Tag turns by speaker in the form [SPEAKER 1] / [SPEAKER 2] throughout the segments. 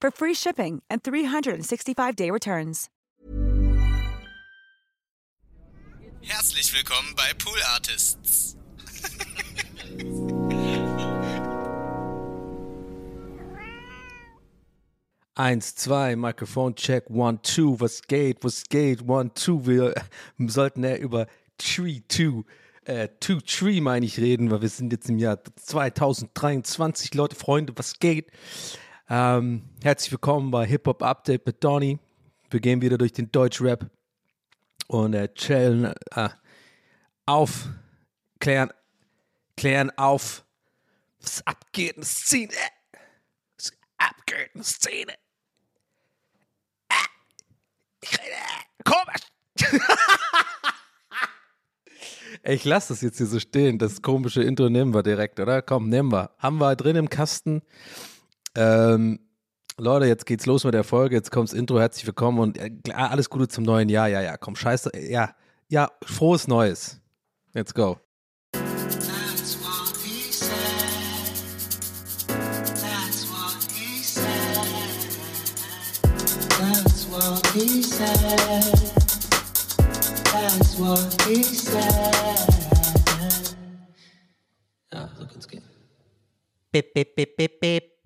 [SPEAKER 1] for free shipping and 365-day returns.
[SPEAKER 2] Herzlich willkommen bei Pool Artists.
[SPEAKER 3] Eins, zwei, Mikrofon check, one, two, was geht, was geht, one, two. Wir sollten ja über Tree Two, äh, Two Tree meine ich reden, weil wir sind jetzt im Jahr 2023. Leute, Freunde, was geht? Ähm, herzlich willkommen bei Hip Hop Update mit Donny. Wir gehen wieder durch den Deutschrap und äh, chillen, äh, auf, klären, klären auf, was abgeht in der Szene. Was abgeht in der Szene. Ich rede komisch. ich lasse das jetzt hier so stehen. Das komische Intro nehmen wir direkt, oder? Komm, nehmen wir. Haben wir drin im Kasten. Ähm, Leute, jetzt geht's los mit der Folge. Jetzt kommt's Intro. Herzlich willkommen und äh, alles Gute zum neuen Jahr. Ja, ja, komm, scheiße. Ja, ja, frohes Neues. Let's go.
[SPEAKER 4] That's what he said. That's what he said. Ja, so kann's gehen.
[SPEAKER 5] Bip, bip, bip, bip, bip,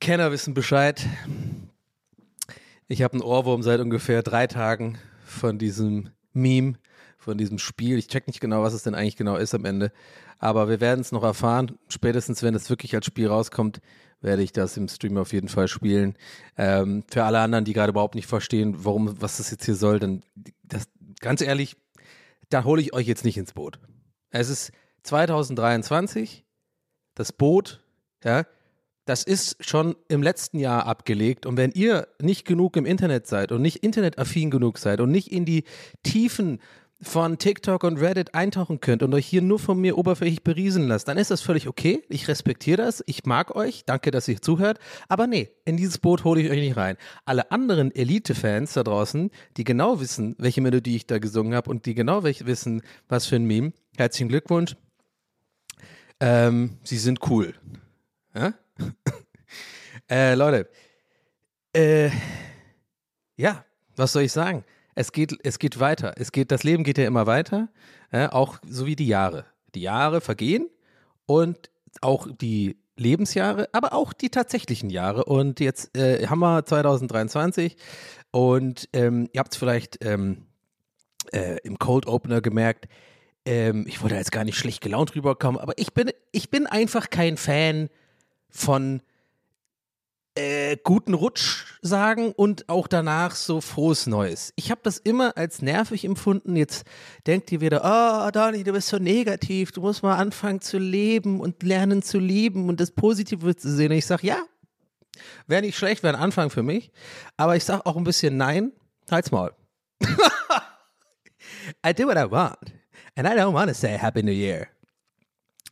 [SPEAKER 3] Kenner wissen Bescheid. Ich habe einen Ohrwurm seit ungefähr drei Tagen von diesem Meme, von diesem Spiel. Ich check nicht genau, was es denn eigentlich genau ist am Ende. Aber wir werden es noch erfahren. Spätestens, wenn es wirklich als Spiel rauskommt, werde ich das im Stream auf jeden Fall spielen. Ähm, für alle anderen, die gerade überhaupt nicht verstehen, warum, was das jetzt hier soll, dann das, ganz ehrlich, da hole ich euch jetzt nicht ins Boot. Es ist 2023, das Boot, ja, das ist schon im letzten Jahr abgelegt. Und wenn ihr nicht genug im Internet seid und nicht internetaffin genug seid und nicht in die Tiefen von TikTok und Reddit eintauchen könnt und euch hier nur von mir oberflächlich beriesen lasst, dann ist das völlig okay. Ich respektiere das. Ich mag euch. Danke, dass ihr zuhört. Aber nee, in dieses Boot hole ich euch nicht rein. Alle anderen Elite-Fans da draußen, die genau wissen, welche Melodie ich da gesungen habe und die genau wissen, was für ein Meme, herzlichen Glückwunsch. Ähm, sie sind cool. Ja? äh, Leute, äh, ja, was soll ich sagen? Es geht, es geht weiter. Es geht, das Leben geht ja immer weiter, äh, auch so wie die Jahre. Die Jahre vergehen und auch die Lebensjahre, aber auch die tatsächlichen Jahre. Und jetzt äh, haben wir 2023 und ähm, ihr habt es vielleicht ähm, äh, im Cold Opener gemerkt, ähm, ich wollte jetzt gar nicht schlecht gelaunt rüberkommen, aber ich bin, ich bin einfach kein Fan von äh, guten Rutsch sagen und auch danach so frohes Neues. Ich habe das immer als nervig empfunden. Jetzt denkt ihr wieder, oh, Dani, du bist so negativ, du musst mal anfangen zu leben und lernen zu lieben und das Positive zu sehen. Und ich sage, ja, wäre nicht schlecht, wäre ein Anfang für mich. Aber ich sage auch ein bisschen nein, halt's Maul. I do what I want. And I don't want to say Happy New Year.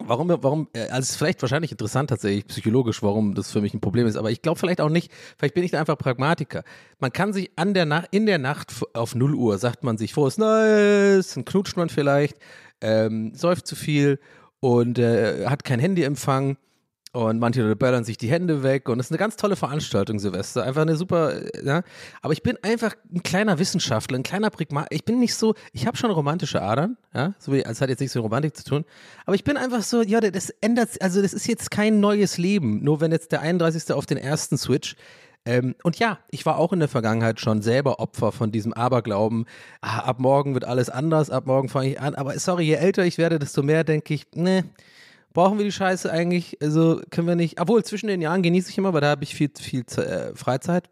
[SPEAKER 3] Warum, warum, äh, also es ist vielleicht wahrscheinlich interessant tatsächlich psychologisch, warum das für mich ein Problem ist, aber ich glaube vielleicht auch nicht, vielleicht bin ich da einfach Pragmatiker. Man kann sich an der Nacht, in der Nacht auf 0 Uhr sagt man sich frohes Neues, dann knutscht man vielleicht, ähm, säuft zu viel und äh, hat kein Handyempfang Und manche Leute böllern sich die Hände weg und es ist eine ganz tolle Veranstaltung, Silvester. Einfach eine super, äh, ja. Aber ich bin einfach ein kleiner Wissenschaftler, ein kleiner Pragmat. Ich bin nicht so, ich habe schon romantische Adern, ja. So wie, es hat jetzt nichts mit Romantik zu tun. Aber ich bin einfach so, ja, das ändert, also das ist jetzt kein neues Leben. Nur wenn jetzt der 31. auf den ersten Switch. Ähm, und ja, ich war auch in der Vergangenheit schon selber Opfer von diesem Aberglauben. Ah, ab morgen wird alles anders, ab morgen fange ich an. Aber sorry, je älter ich werde, desto mehr denke ich, ne, brauchen wir die Scheiße eigentlich? Also können wir nicht, obwohl zwischen den Jahren genieße ich immer, weil da habe ich viel, viel äh, Freizeit.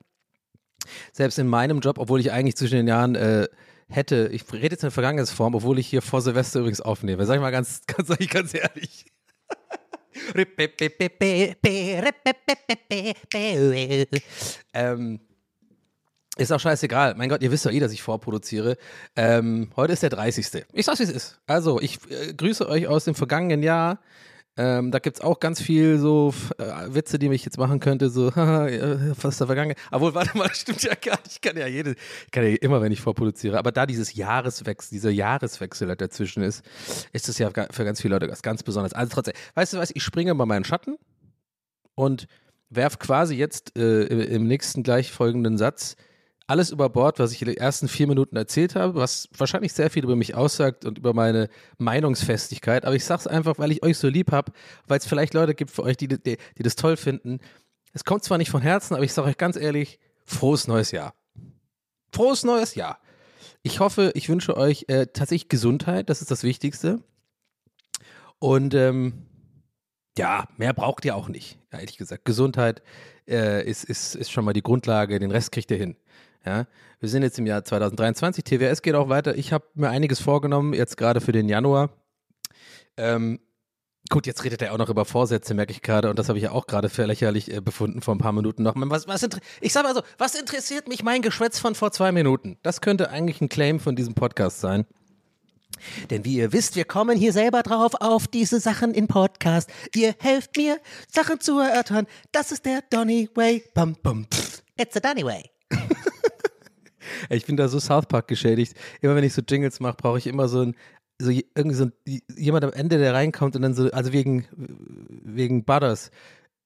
[SPEAKER 3] Selbst in meinem Job, obwohl ich eigentlich zwischen den Jahren äh, hätte, ich rede jetzt in der Vergangenheitsform, obwohl ich hier vor Silvester übrigens aufnehme. Sag ich mal ganz, ganz, sag ich ganz ehrlich. ähm, ist auch scheißegal. Mein Gott, ihr wisst doch eh, dass ich vorproduziere. Ähm, heute ist der 30. Ich sag's, wie es ist. Also, ich äh, grüße euch aus dem vergangenen Jahr. Ähm, da gibt es auch ganz viel so äh, Witze, die ich jetzt machen könnte, so, äh, was ist da vergangen? Obwohl, warte mal, das stimmt ja gar nicht. Ich kann ja jede, ich kann ja immer, wenn ich vorproduziere. Aber da dieses Jahreswechsel, dieser Jahreswechsel halt dazwischen ist, ist es ja für ganz viele Leute was ganz Besonderes. Also trotzdem, weißt du was, ich springe mal meinen Schatten und werf quasi jetzt äh, im nächsten gleich folgenden Satz alles über Bord, was ich in den ersten vier Minuten erzählt habe, was wahrscheinlich sehr viel über mich aussagt und über meine Meinungsfestigkeit. Aber ich sage es einfach, weil ich euch so lieb habe, weil es vielleicht Leute gibt für euch, die, die, die das toll finden. Es kommt zwar nicht von Herzen, aber ich sage euch ganz ehrlich, frohes neues Jahr. Frohes neues Jahr. Ich hoffe, ich wünsche euch äh, tatsächlich Gesundheit, das ist das Wichtigste. Und ähm, ja, mehr braucht ihr auch nicht, ehrlich gesagt. Gesundheit äh, ist, ist, ist schon mal die Grundlage, den Rest kriegt ihr hin. Ja, wir sind jetzt im Jahr 2023. TWS geht auch weiter. Ich habe mir einiges vorgenommen, jetzt gerade für den Januar. Ähm, gut, jetzt redet er auch noch über Vorsätze, merke ich gerade. Und das habe ich ja auch gerade für lächerlich äh, befunden vor ein paar Minuten noch. Was, was ich sage mal so, was interessiert mich mein Geschwätz von vor zwei Minuten? Das könnte eigentlich ein Claim von diesem Podcast sein. Denn wie ihr wisst, wir kommen hier selber drauf auf diese Sachen in Podcast. Ihr helft mir, Sachen zu erörtern. Das ist der Donny Way. Bum, bum.
[SPEAKER 5] It's a Donny Way.
[SPEAKER 3] Ich bin da so South Park geschädigt. Immer wenn ich so Jingles mache, brauche ich immer so ein, so irgendwie so ein, jemand am Ende, der reinkommt und dann so, also wegen, wegen Butters.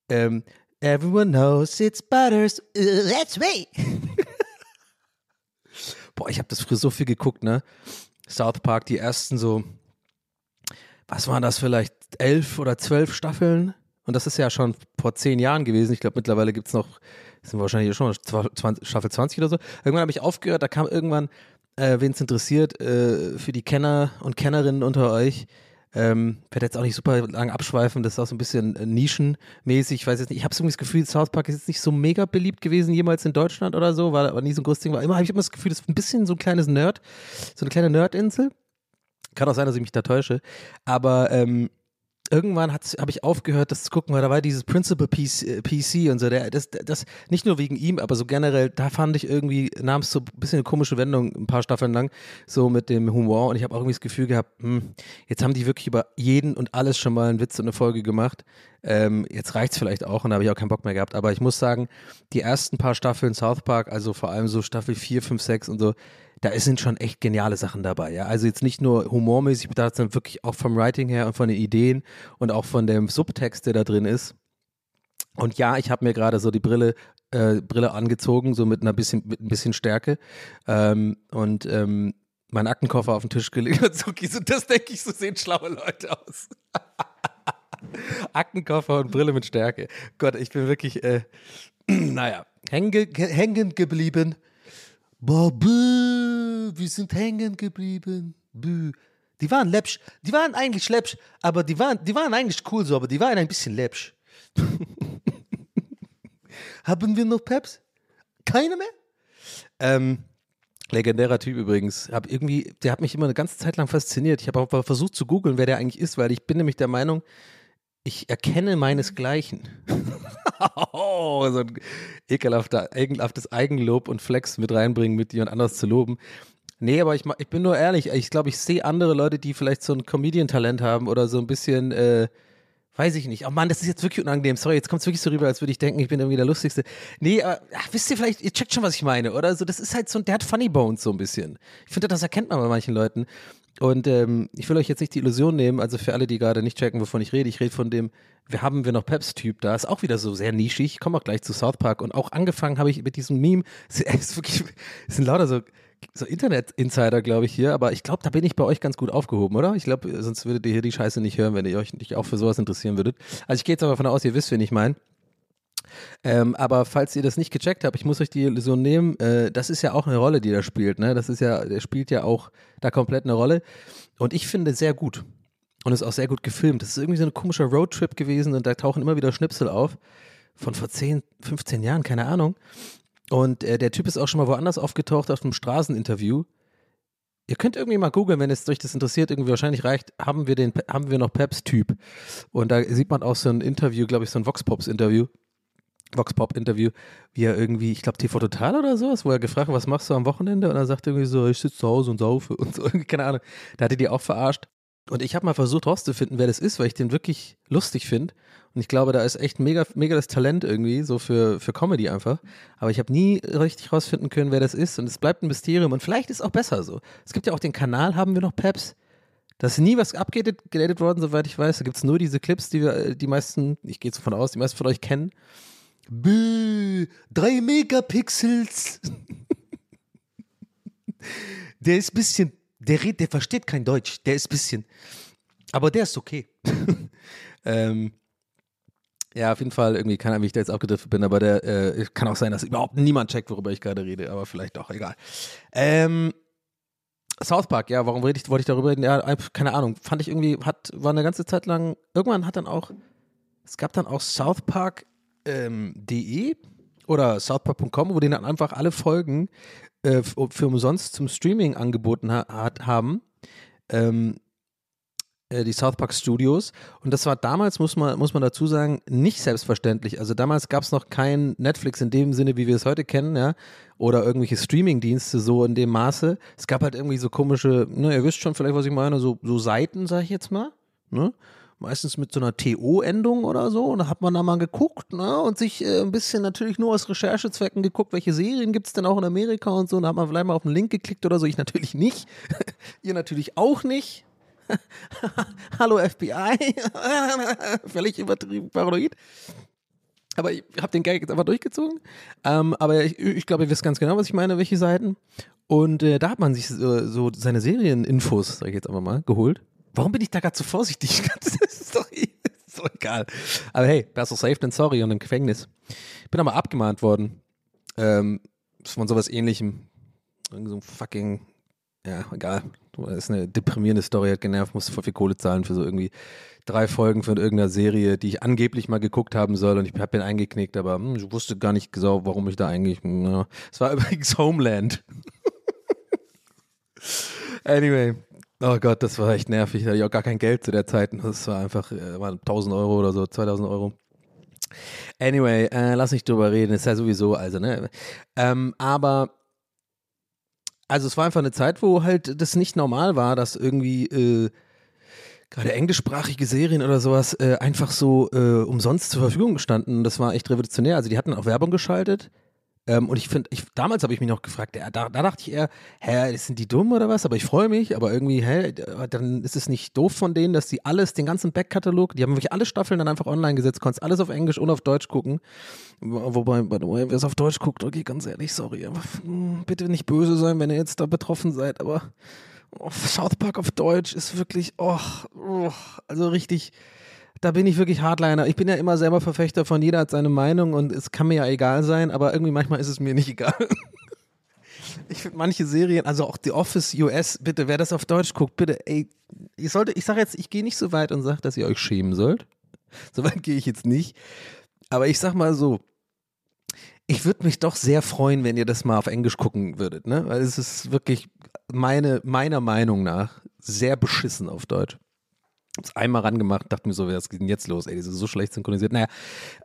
[SPEAKER 3] Ähm, Everyone knows it's Butters. That's me. Boah, ich habe das früher so viel geguckt, ne? South Park, die ersten so, was waren das vielleicht, elf oder zwölf Staffeln? Und das ist ja schon vor zehn Jahren gewesen. Ich glaube, mittlerweile gibt es noch sind wahrscheinlich schon 20, Staffel 20 oder so. Irgendwann habe ich aufgehört, da kam irgendwann, äh, wen es interessiert, äh, für die Kenner und Kennerinnen unter euch, ähm, werde jetzt auch nicht super lang abschweifen, das ist auch so ein bisschen äh, nischenmäßig. Ich weiß jetzt nicht, ich habe so das Gefühl, South Park ist jetzt nicht so mega beliebt gewesen jemals in Deutschland oder so, war aber nie so ein großes Ding. War immer habe ich immer das Gefühl, das ist ein bisschen so ein kleines Nerd, so eine kleine Nerdinsel. Kann auch sein, dass ich mich da täusche. Aber ähm, irgendwann habe ich aufgehört, das zu gucken, weil da war dieses Principal PC, PC und so. Der, das, das, nicht nur wegen ihm, aber so generell, da fand ich irgendwie, nahm es so ein bisschen eine komische Wendung, ein paar Staffeln lang, so mit dem Humor. Und ich habe auch irgendwie das Gefühl gehabt, hm, jetzt haben die wirklich über jeden und alles schon mal einen Witz und eine Folge gemacht. Ähm, jetzt es vielleicht auch und da habe ich auch keinen Bock mehr gehabt. Aber ich muss sagen, die ersten paar Staffeln South Park, also vor allem so Staffel 4, 5, 6 und so, da sind schon echt geniale Sachen dabei. Ja? Also jetzt nicht nur humormäßig, sondern wirklich auch vom Writing her und von den Ideen und auch von dem Subtext, der da drin ist. Und ja, ich habe mir gerade so die Brille, äh, Brille angezogen, so mit einer bisschen, mit ein bisschen Stärke. Ähm, und ähm, meinen Aktenkoffer auf den Tisch gelegt und so, so das denke ich, so sehen schlaue Leute aus. Aktenkoffer und Brille mit Stärke. Gott, ich bin wirklich, äh, naja, hängen, hängen geblieben Bäh, wir sind hängen geblieben. Bäh. Die waren läppsch, die waren eigentlich läppsch, aber die waren, die waren eigentlich cool so, aber die waren ein bisschen läppsch. Haben wir noch Peps? Keine mehr? Ähm, legendärer Typ übrigens. Hab irgendwie, der hat mich immer eine ganze Zeit lang fasziniert. Ich habe auch versucht zu googeln, wer der eigentlich ist, weil ich bin nämlich der Meinung, ich erkenne meinesgleichen. oh, so ein ekelhafter, ekelhaftes Eigenlob und Flex mit reinbringen, mit jemand anders zu loben. Nee, aber ich, ich bin nur ehrlich, ich glaube, ich sehe andere Leute, die vielleicht so ein Comedian-Talent haben oder so ein bisschen, äh, Weiß ich nicht. Oh Mann, das ist jetzt wirklich unangenehm. Sorry, jetzt kommt es wirklich so rüber, als würde ich denken, ich bin irgendwie der Lustigste. Nee, aber ach, wisst ihr vielleicht, ihr checkt schon, was ich meine, oder? So, das ist halt so, der hat Funny Bones so ein bisschen. Ich finde, das erkennt man bei manchen Leuten. Und ähm, ich will euch jetzt nicht die Illusion nehmen, also für alle, die gerade nicht checken, wovon ich rede, ich rede von dem, wir haben wir noch Peps-Typ da, ist auch wieder so sehr nischig, ich komme auch gleich zu South Park und auch angefangen habe ich mit diesem Meme, es ist wirklich, es sind lauter so, so Internet-Insider, glaube ich, hier, aber ich glaube, da bin ich bei euch ganz gut aufgehoben, oder? Ich glaube, sonst würdet ihr hier die Scheiße nicht hören, wenn ihr euch nicht auch für sowas interessieren würdet. Also ich gehe jetzt aber davon aus, ihr wisst, wen ich meine. Ähm, aber falls ihr das nicht gecheckt habt, ich muss euch die Illusion nehmen, äh, das ist ja auch eine Rolle, die er spielt, ne? Das ist ja, der spielt ja auch da komplett eine Rolle. Und ich finde sehr gut. Und ist auch sehr gut gefilmt. Das ist irgendwie so ein komischer Roadtrip gewesen und da tauchen immer wieder Schnipsel auf. Von vor 10, 15 Jahren, keine Ahnung. Und äh, der Typ ist auch schon mal woanders aufgetaucht auf einem Straßeninterview. Ihr könnt irgendwie mal googeln, wenn es euch das interessiert, irgendwie wahrscheinlich reicht, haben wir den, haben wir noch Peps-Typ. Und da sieht man auch so ein Interview, glaube ich, so ein Vox-Pops-Interview. Vox-Pop-Interview, wie er irgendwie, ich glaube, TV Total oder sowas, wo er gefragt hat, was machst du am Wochenende? Und er sagt irgendwie so, ich sitze zu Hause und saufe und so, keine Ahnung. Da hatte die auch verarscht. Und ich habe mal versucht rauszufinden, wer das ist, weil ich den wirklich lustig finde. Und ich glaube, da ist echt mega, mega das Talent irgendwie, so für, für Comedy einfach. Aber ich habe nie richtig rausfinden können, wer das ist. Und es bleibt ein Mysterium. Und vielleicht ist auch besser so. Es gibt ja auch den Kanal, haben wir noch Peps. Da ist nie was abgedatet worden, soweit ich weiß. Da gibt es nur diese Clips, die wir, die meisten, ich gehe davon aus, die meisten von euch kennen. Bäh, drei Megapixels. der ist ein bisschen, der redet, der versteht kein Deutsch. Der ist ein bisschen, aber der ist okay. ähm, ja, auf jeden Fall, irgendwie, keine Ahnung, wie ich da jetzt abgedriftet bin, aber der äh, kann auch sein, dass überhaupt niemand checkt, worüber ich gerade rede, aber vielleicht doch, egal. Ähm, South Park, ja, warum rede ich, wollte ich darüber reden? Ja, keine Ahnung, fand ich irgendwie, hat, war eine ganze Zeit lang, irgendwann hat dann auch, es gab dann auch South Park ähm, de oder southpark.com, wo die dann einfach alle Folgen äh, für umsonst zum Streaming angeboten ha hat, haben. Ähm, äh, die South Park Studios. Und das war damals, muss man, muss man dazu sagen, nicht selbstverständlich. Also damals gab es noch kein Netflix in dem Sinne, wie wir es heute kennen, ja. Oder irgendwelche Streaming-Dienste so in dem Maße. Es gab halt irgendwie so komische, ne, ihr wisst schon vielleicht, was ich meine, so, so Seiten, sag ich jetzt mal. Ne? Meistens mit so einer TO-Endung oder so. Und da hat man da mal geguckt ne? und sich äh, ein bisschen natürlich nur aus Recherchezwecken geguckt, welche Serien gibt es denn auch in Amerika und so. Und da hat man vielleicht mal auf einen Link geklickt oder so. Ich natürlich nicht. Ihr natürlich auch nicht. Hallo FBI. Völlig übertrieben paranoid. Aber ich habe den Gag jetzt einfach durchgezogen. Ähm, aber ich, ich glaube, ihr wisst ganz genau, was ich meine, welche Seiten. Und äh, da hat man sich so, so seine Serieninfos, sag ich jetzt einfach mal, geholt. Warum bin ich da gerade so vorsichtig? Das ist doch, ist doch egal. Aber hey, besser safe than sorry und im Gefängnis. Bin aber abgemahnt worden. Ähm, von sowas ähnlichem. Irgend so ein fucking, ja, egal. Das ist eine deprimierende Story, hat genervt, musste voll viel Kohle zahlen für so irgendwie drei Folgen von irgendeiner Serie, die ich angeblich mal geguckt haben soll und ich habe den eingeknickt, aber hm, ich wusste gar nicht genau, warum ich da eigentlich. Ja. Es war übrigens Homeland. anyway, Oh Gott, das war echt nervig. Da hatte ich auch gar kein Geld zu der Zeit. Das war einfach äh, war 1000 Euro oder so, 2000 Euro. Anyway, äh, lass nicht drüber reden. Ist ja sowieso, also, ne? Ähm, aber, also, es war einfach eine Zeit, wo halt das nicht normal war, dass irgendwie, äh, gerade englischsprachige Serien oder sowas äh, einfach so äh, umsonst zur Verfügung standen. Das war echt revolutionär. Also, die hatten auch Werbung geschaltet. Ähm, und ich finde, ich, damals habe ich mich noch gefragt, ja, da, da, dachte ich eher, hä, sind die dumm oder was? Aber ich freue mich, aber irgendwie, hä, dann ist es nicht doof von denen, dass die alles, den ganzen Backkatalog, die haben wirklich alle Staffeln dann einfach online gesetzt, konntest alles auf Englisch und auf Deutsch gucken. Wobei, wer es auf Deutsch guckt, okay, ganz ehrlich, sorry, aber hm, bitte nicht böse sein, wenn ihr jetzt da betroffen seid, aber oh, South Park auf Deutsch ist wirklich, oh, oh also richtig da bin ich wirklich Hardliner. Ich bin ja immer selber Verfechter von jeder hat seine Meinung und es kann mir ja egal sein, aber irgendwie manchmal ist es mir nicht egal. Ich finde manche Serien, also auch The Office US, bitte, wer das auf Deutsch guckt, bitte, ey, ich sollte, ich sage jetzt, ich gehe nicht so weit und sage, dass ihr euch schämen sollt. So weit gehe ich jetzt nicht. Aber ich sag mal so, ich würde mich doch sehr freuen, wenn ihr das mal auf Englisch gucken würdet, ne? Weil es ist wirklich meine, meiner Meinung nach sehr beschissen auf Deutsch. Hab's einmal rangemacht, dachte mir so, was geht denn jetzt los? Ey, die sind so schlecht synchronisiert. Naja,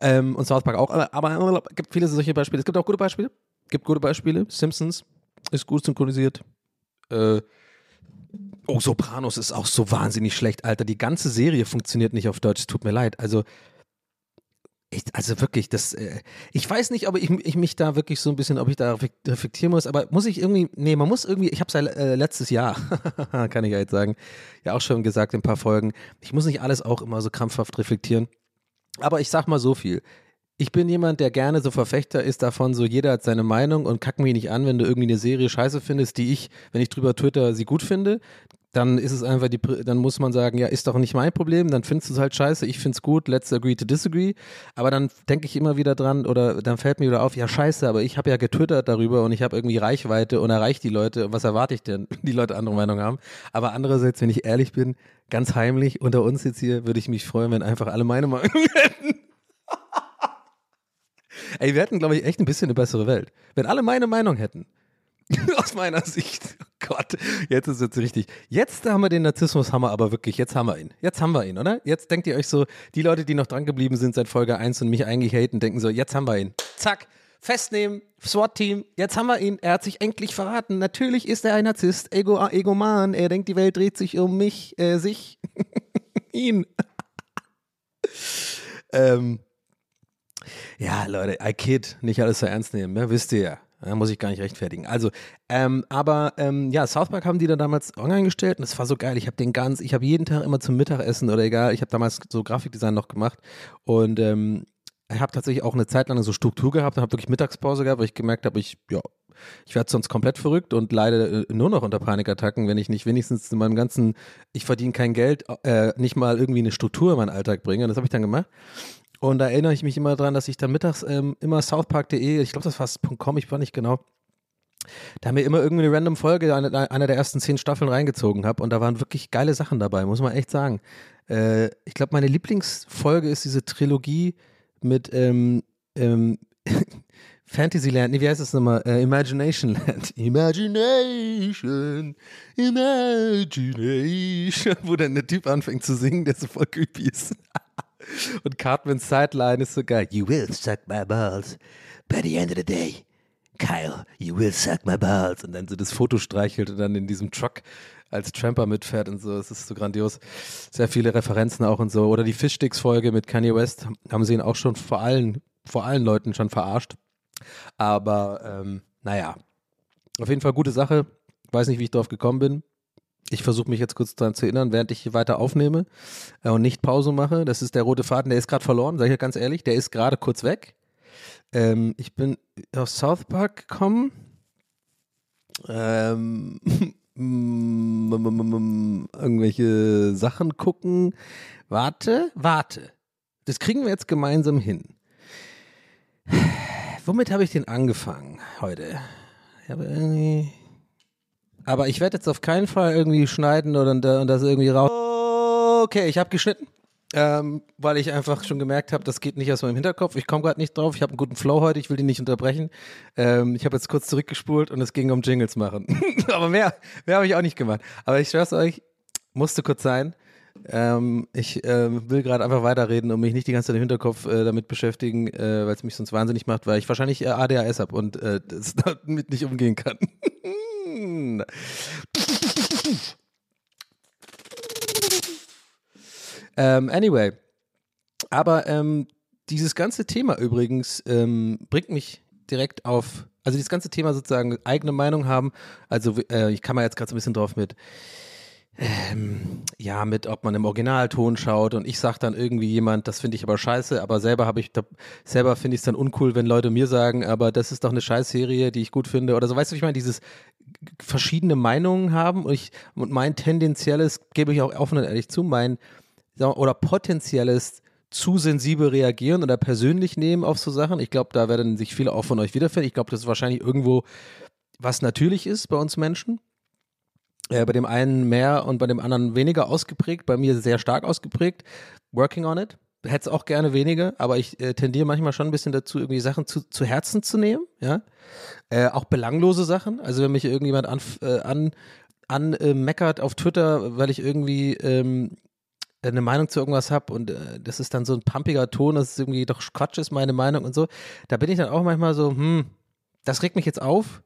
[SPEAKER 3] ähm, und South Park auch. Aber, es gibt viele solche Beispiele. Es gibt auch gute Beispiele. gibt gute Beispiele. Simpsons ist gut synchronisiert. Äh, Oh, Sopranos ist auch so wahnsinnig schlecht, Alter. Die ganze Serie funktioniert nicht auf Deutsch. Es tut mir leid. Also, ich, also wirklich, das, äh, ich weiß nicht, ob ich, ich mich da wirklich so ein bisschen, ob ich da reflek- reflektieren muss, aber muss ich irgendwie, nee, man muss irgendwie, ich habe es ja äh, letztes Jahr, kann ich ja jetzt sagen, ja auch schon gesagt in ein paar Folgen, ich muss nicht alles auch immer so krampfhaft reflektieren. Aber ich sag mal so viel. Ich bin jemand, der gerne so Verfechter ist davon, so jeder hat seine Meinung und kack mich nicht an, wenn du irgendwie eine Serie scheiße findest, die ich, wenn ich drüber twitter, sie gut finde. Dann ist es einfach die, dann muss man sagen, ja, ist doch nicht mein Problem, dann findest du es halt scheiße, ich find's gut, let's agree to disagree. Aber dann denke ich immer wieder dran oder dann fällt mir wieder auf, ja scheiße, aber ich habe ja getwittert darüber und ich habe irgendwie Reichweite und erreiche die Leute. Was erwarte ich denn, die Leute andere Meinung haben? Aber andererseits, wenn ich ehrlich bin, ganz heimlich unter uns jetzt hier, würde ich mich freuen, wenn einfach alle meine Meinung hätten. Ey, wir hätten, glaube ich, echt ein bisschen eine bessere Welt. Wenn alle meine Meinung hätten. Aus meiner Sicht. Gott, jetzt ist es richtig. Jetzt haben wir den Narzissmus, haben wir aber wirklich, jetzt haben wir ihn. Jetzt haben wir ihn, oder? Jetzt denkt ihr euch so, die Leute, die noch dran geblieben sind seit Folge 1 und mich eigentlich haten, denken so, jetzt haben wir ihn. Zack, festnehmen, SWAT-Team, jetzt haben wir ihn. Er hat sich endlich verraten. Natürlich ist er ein Narzisst, Ego, Egoman. Er denkt, die Welt dreht sich um mich, äh, sich, ihn. ähm, ja, Leute, I kid, nicht alles so ernst nehmen, ne? wisst ihr ja. Da muss ich gar nicht rechtfertigen. Also, ähm, aber ähm, ja, South Park haben die da damals online gestellt und das war so geil. Ich habe den ganz, ich habe jeden Tag immer zum Mittagessen oder egal, ich habe damals so Grafikdesign noch gemacht und ähm, habe tatsächlich auch eine Zeit lang so Struktur gehabt und habe wirklich Mittagspause gehabt, weil ich gemerkt habe, ich, ja, ich werde sonst komplett verrückt und leide äh, nur noch unter Panikattacken, wenn ich nicht wenigstens in meinem ganzen, ich verdiene kein Geld, äh, nicht mal irgendwie eine Struktur in meinen Alltag bringe. Und das habe ich dann gemacht. Und da erinnere ich mich immer dran, dass ich dann mittags ähm, immer southpark.de, ich glaube, das war .com, ich war nicht genau, da mir immer irgendwie eine random Folge einer, einer der ersten zehn Staffeln reingezogen habe. Und da waren wirklich geile Sachen dabei, muss man echt sagen. Äh, ich glaube, meine Lieblingsfolge ist diese Trilogie mit ähm, ähm, Fantasyland, nee, wie heißt das nochmal? Äh, Imagination. Imagination, Imagination. Wo dann der Typ anfängt zu singen, der so voll creepy ist. Und Cartmans Sideline ist so geil. You will suck my balls. By the end of the day, Kyle, you will suck my balls. Und dann so das Foto streichelt und dann in diesem Truck als Tramper mitfährt und so. Es ist so grandios. Sehr viele Referenzen auch und so. Oder die Fishsticks-Folge mit Kanye West haben sie ihn auch schon vor allen, vor allen Leuten schon verarscht. Aber ähm, naja, auf jeden Fall gute Sache. Weiß nicht, wie ich drauf gekommen bin. Ich versuche mich jetzt kurz daran zu erinnern, während ich weiter aufnehme äh, und nicht Pause mache. Das ist der rote Faden, der ist gerade verloren, sage ich ganz ehrlich. Der ist gerade kurz weg. Ähm, ich bin aus South Park gekommen. Ähm, irgendwelche Sachen gucken. Warte, warte. Das kriegen wir jetzt gemeinsam hin. Womit habe ich denn angefangen heute? Ich habe irgendwie. Aber ich werde jetzt auf keinen Fall irgendwie schneiden oder und das irgendwie raus. Okay, ich habe geschnitten. Ähm, weil ich einfach schon gemerkt habe, das geht nicht aus meinem Hinterkopf. Ich komme gerade nicht drauf. Ich habe einen guten Flow heute. Ich will den nicht unterbrechen. Ähm, ich habe jetzt kurz zurückgespult und es ging um Jingles machen. Aber mehr, mehr habe ich auch nicht gemacht. Aber ich schwör's euch, musste kurz sein. Ähm, ich ähm, will gerade einfach weiterreden und mich nicht die ganze Zeit im Hinterkopf äh, damit beschäftigen, äh, weil es mich sonst wahnsinnig macht, weil ich wahrscheinlich äh, ADHS habe und äh, damit nicht umgehen kann. ähm, anyway, aber ähm, dieses ganze Thema übrigens ähm, bringt mich direkt auf, also dieses ganze Thema sozusagen eigene Meinung haben. Also äh, ich kann mal jetzt gerade so ein bisschen drauf mit, ähm, ja, mit, ob man im Originalton schaut und ich sag dann irgendwie jemand, das finde ich aber scheiße, aber selber habe ich, selber finde ich es dann uncool, wenn Leute mir sagen, aber das ist doch eine Scheißserie, die ich gut finde oder so. Weißt du, ich meine, dieses verschiedene Meinungen haben und ich, und mein tendenzielles, gebe ich auch offen und ehrlich zu, mein, oder potenzielles zu sensibel reagieren oder persönlich nehmen auf so Sachen. Ich glaube, da werden sich viele auch von euch wiederfinden. Ich glaube, das ist wahrscheinlich irgendwo was natürlich ist bei uns Menschen. Äh, bei dem einen mehr und bei dem anderen weniger ausgeprägt, bei mir sehr stark ausgeprägt. Working on it. Hätte es auch gerne weniger, aber ich äh, tendiere manchmal schon ein bisschen dazu, irgendwie Sachen zu, zu Herzen zu nehmen, ja. Äh, auch belanglose Sachen. Also wenn mich irgendjemand an, äh, an, an äh, meckert auf Twitter, weil ich irgendwie ähm, eine Meinung zu irgendwas habe und äh, das ist dann so ein pumpiger Ton, das ist irgendwie doch Quatsch ist meine Meinung und so. Da bin ich dann auch manchmal so, hm, das regt mich jetzt auf,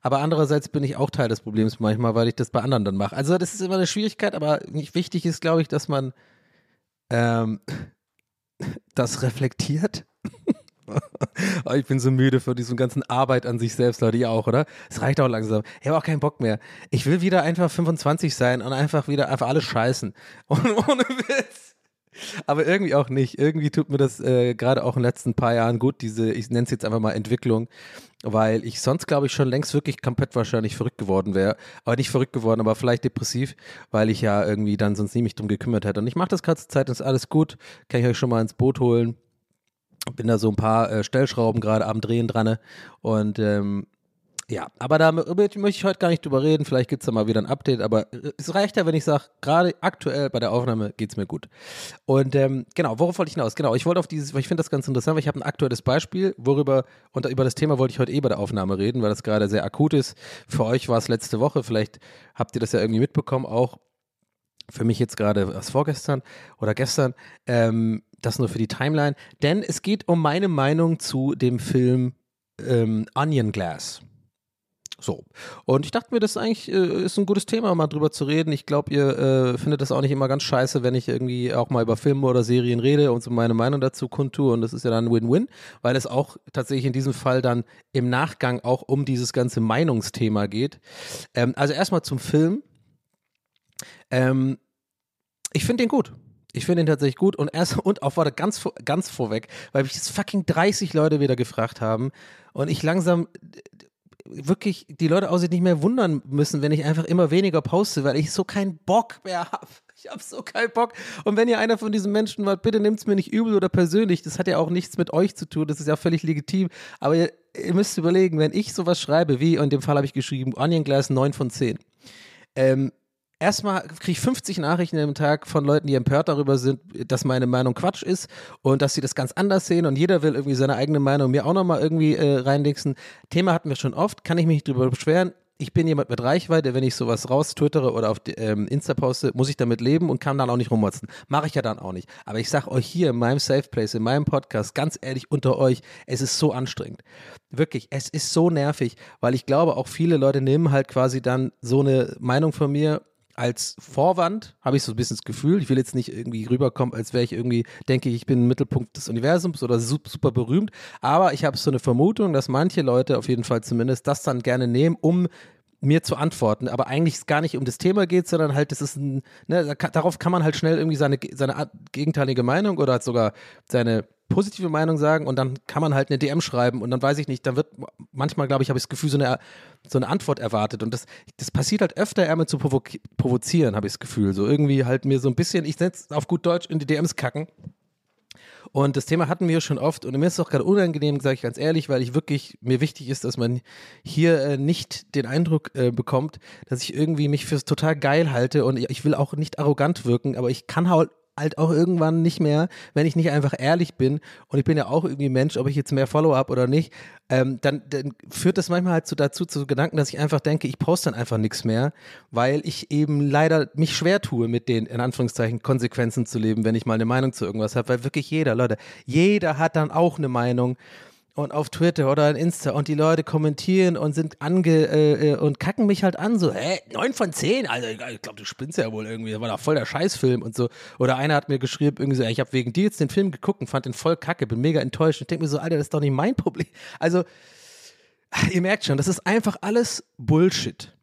[SPEAKER 3] Aber andererseits bin ich auch Teil des Problems manchmal, weil ich das bei anderen dann mache. Also das ist immer eine Schwierigkeit, aber wichtig ist, glaube ich, dass man ähm, das reflektiert. Oh, ich bin so müde von diesem ganzen Arbeit an sich selbst, Leute, ihr auch, oder? Es reicht auch langsam. Ich habe auch keinen Bock mehr. Ich will wieder einfach 25 sein und einfach wieder einfach alles scheißen. Und ohne Witz. Aber irgendwie auch nicht. Irgendwie tut mir das äh, gerade auch in den letzten paar Jahren gut, diese, ich nenne es jetzt einfach mal Entwicklung, weil ich sonst, glaube ich, schon längst wirklich komplett wahrscheinlich verrückt geworden wäre. Aber nicht verrückt geworden, aber vielleicht depressiv, weil ich ja irgendwie dann sonst nie mich drum gekümmert hätte. Und ich mache das gerade zur Zeit, ist alles gut. Kann ich euch schon mal ins Boot holen. Bin da so ein paar äh, Stellschrauben gerade am Drehen dran. ne? Und ähm, ja, aber da möchte ich heute gar nicht drüber reden. Vielleicht gibt es da mal wieder ein Update, aber es reicht ja, wenn ich sage, gerade aktuell bei der Aufnahme geht es mir gut. Und ähm, genau, worauf wollte ich hinaus? Genau, ich wollte auf dieses, weil ich finde das ganz interessant, weil ich habe ein aktuelles Beispiel, worüber, und über das Thema wollte ich heute eh bei der Aufnahme reden, weil das gerade sehr akut ist. Für euch war es letzte Woche, vielleicht habt ihr das ja irgendwie mitbekommen, auch für mich jetzt gerade was vorgestern oder gestern, ähm, das nur für die Timeline, denn es geht um meine Meinung zu dem Film ähm, Onion Glass. So. Und ich dachte mir, das ist eigentlich äh, ist ein gutes Thema, mal drüber zu reden. Ich glaube, ihr äh, findet das auch nicht immer ganz scheiße, wenn ich irgendwie auch mal über Filme oder Serien rede und so meine Meinung dazu kundtue. Und das ist ja dann Win-Win, weil es auch tatsächlich in diesem Fall dann im Nachgang auch um dieses ganze Meinungsthema geht. Ähm, also erstmal zum Film. Ähm, ich finde den gut. Ich finde ihn tatsächlich gut und erst und auch warte ganz ganz vorweg, weil mich jetzt fucking 30 Leute wieder gefragt haben und ich langsam wirklich die Leute auch sich nicht mehr wundern müssen, wenn ich einfach immer weniger poste, weil ich so keinen Bock mehr habe. Ich habe so keinen Bock. Und wenn ihr einer von diesen Menschen wart, bitte nehmt es mir nicht übel oder persönlich. Das hat ja auch nichts mit euch zu tun. Das ist ja völlig legitim. Aber ihr, ihr müsst überlegen, wenn ich sowas schreibe, wie, und in dem Fall habe ich geschrieben, Onion Glass 9 von 10. Ähm, erstmal kriege ich 50 Nachrichten am Tag von Leuten, die empört darüber sind, dass meine Meinung Quatsch ist und dass sie das ganz anders sehen und jeder will irgendwie seine eigene Meinung mir auch nochmal irgendwie äh, reinlixen. Thema hatten wir schon oft, kann ich mich nicht drüber beschweren. Ich bin jemand mit Reichweite, wenn ich sowas raus twittere oder auf ähm, Insta poste, muss ich damit leben und kann dann auch nicht rummotzen. Mache ich ja dann auch nicht. Aber ich sag euch hier in meinem Safe Place, in meinem Podcast, ganz ehrlich unter euch, es ist so anstrengend. Wirklich, es ist so nervig, weil ich glaube, auch viele Leute nehmen halt quasi dann so eine Meinung von mir als Vorwand habe ich so ein bisschen das Gefühl, ich will jetzt nicht irgendwie rüberkommen, als wäre ich irgendwie, denke ich, ich bin Mittelpunkt des Universums oder super, berühmt, aber ich habe so eine Vermutung, dass manche Leute auf jeden Fall zumindest das dann gerne nehmen, um mir zu antworten, aber eigentlich gar nicht um das Thema geht, sondern halt, das ist ein, ne, darauf kann man halt schnell irgendwie seine, seine gegenteilige Meinung oder sogar seine positive Meinung sagen und dann kann man halt eine DM schreiben und dann weiß ich nicht, dann wird manchmal, glaube ich, habe ich das Gefühl, so eine, so eine Antwort erwartet und das, das passiert halt öfter, mit zu provoki- provozieren, habe ich das Gefühl, so irgendwie halt mir so ein bisschen, ich setze auf gut Deutsch in die DMs kacken. Und das Thema hatten wir schon oft und mir ist es auch gerade unangenehm, sage ich ganz ehrlich, weil ich wirklich, mir wichtig ist, dass man hier äh, nicht den Eindruck äh, bekommt, dass ich irgendwie mich fürs total geil halte und ich will auch nicht arrogant wirken, aber ich kann halt halt auch irgendwann nicht mehr, wenn ich nicht einfach ehrlich bin und ich bin ja auch irgendwie Mensch, ob ich jetzt mehr Follower habe oder nicht, ähm, dann, dann führt das manchmal halt so dazu zu Gedanken, dass ich einfach denke, ich poste dann einfach nichts mehr, weil ich eben leider mich schwer tue, mit den in Anführungszeichen Konsequenzen zu leben, wenn ich mal eine Meinung zu irgendwas habe, weil wirklich jeder, Leute, jeder hat dann auch eine Meinung und auf Twitter oder in Insta und die Leute kommentieren und sind ange äh, äh, und kacken mich halt an, so, hä, neun von zehn, also ich glaube, du spinnst ja wohl irgendwie, das war doch voll der Scheißfilm und so. Oder einer hat mir geschrieben, irgendwie so, ich habe wegen dir jetzt den Film geguckt und fand den voll kacke, bin mega enttäuscht und denke mir so, Alter, das ist doch nicht mein Problem. Also, ihr merkt schon, das ist einfach alles Bullshit.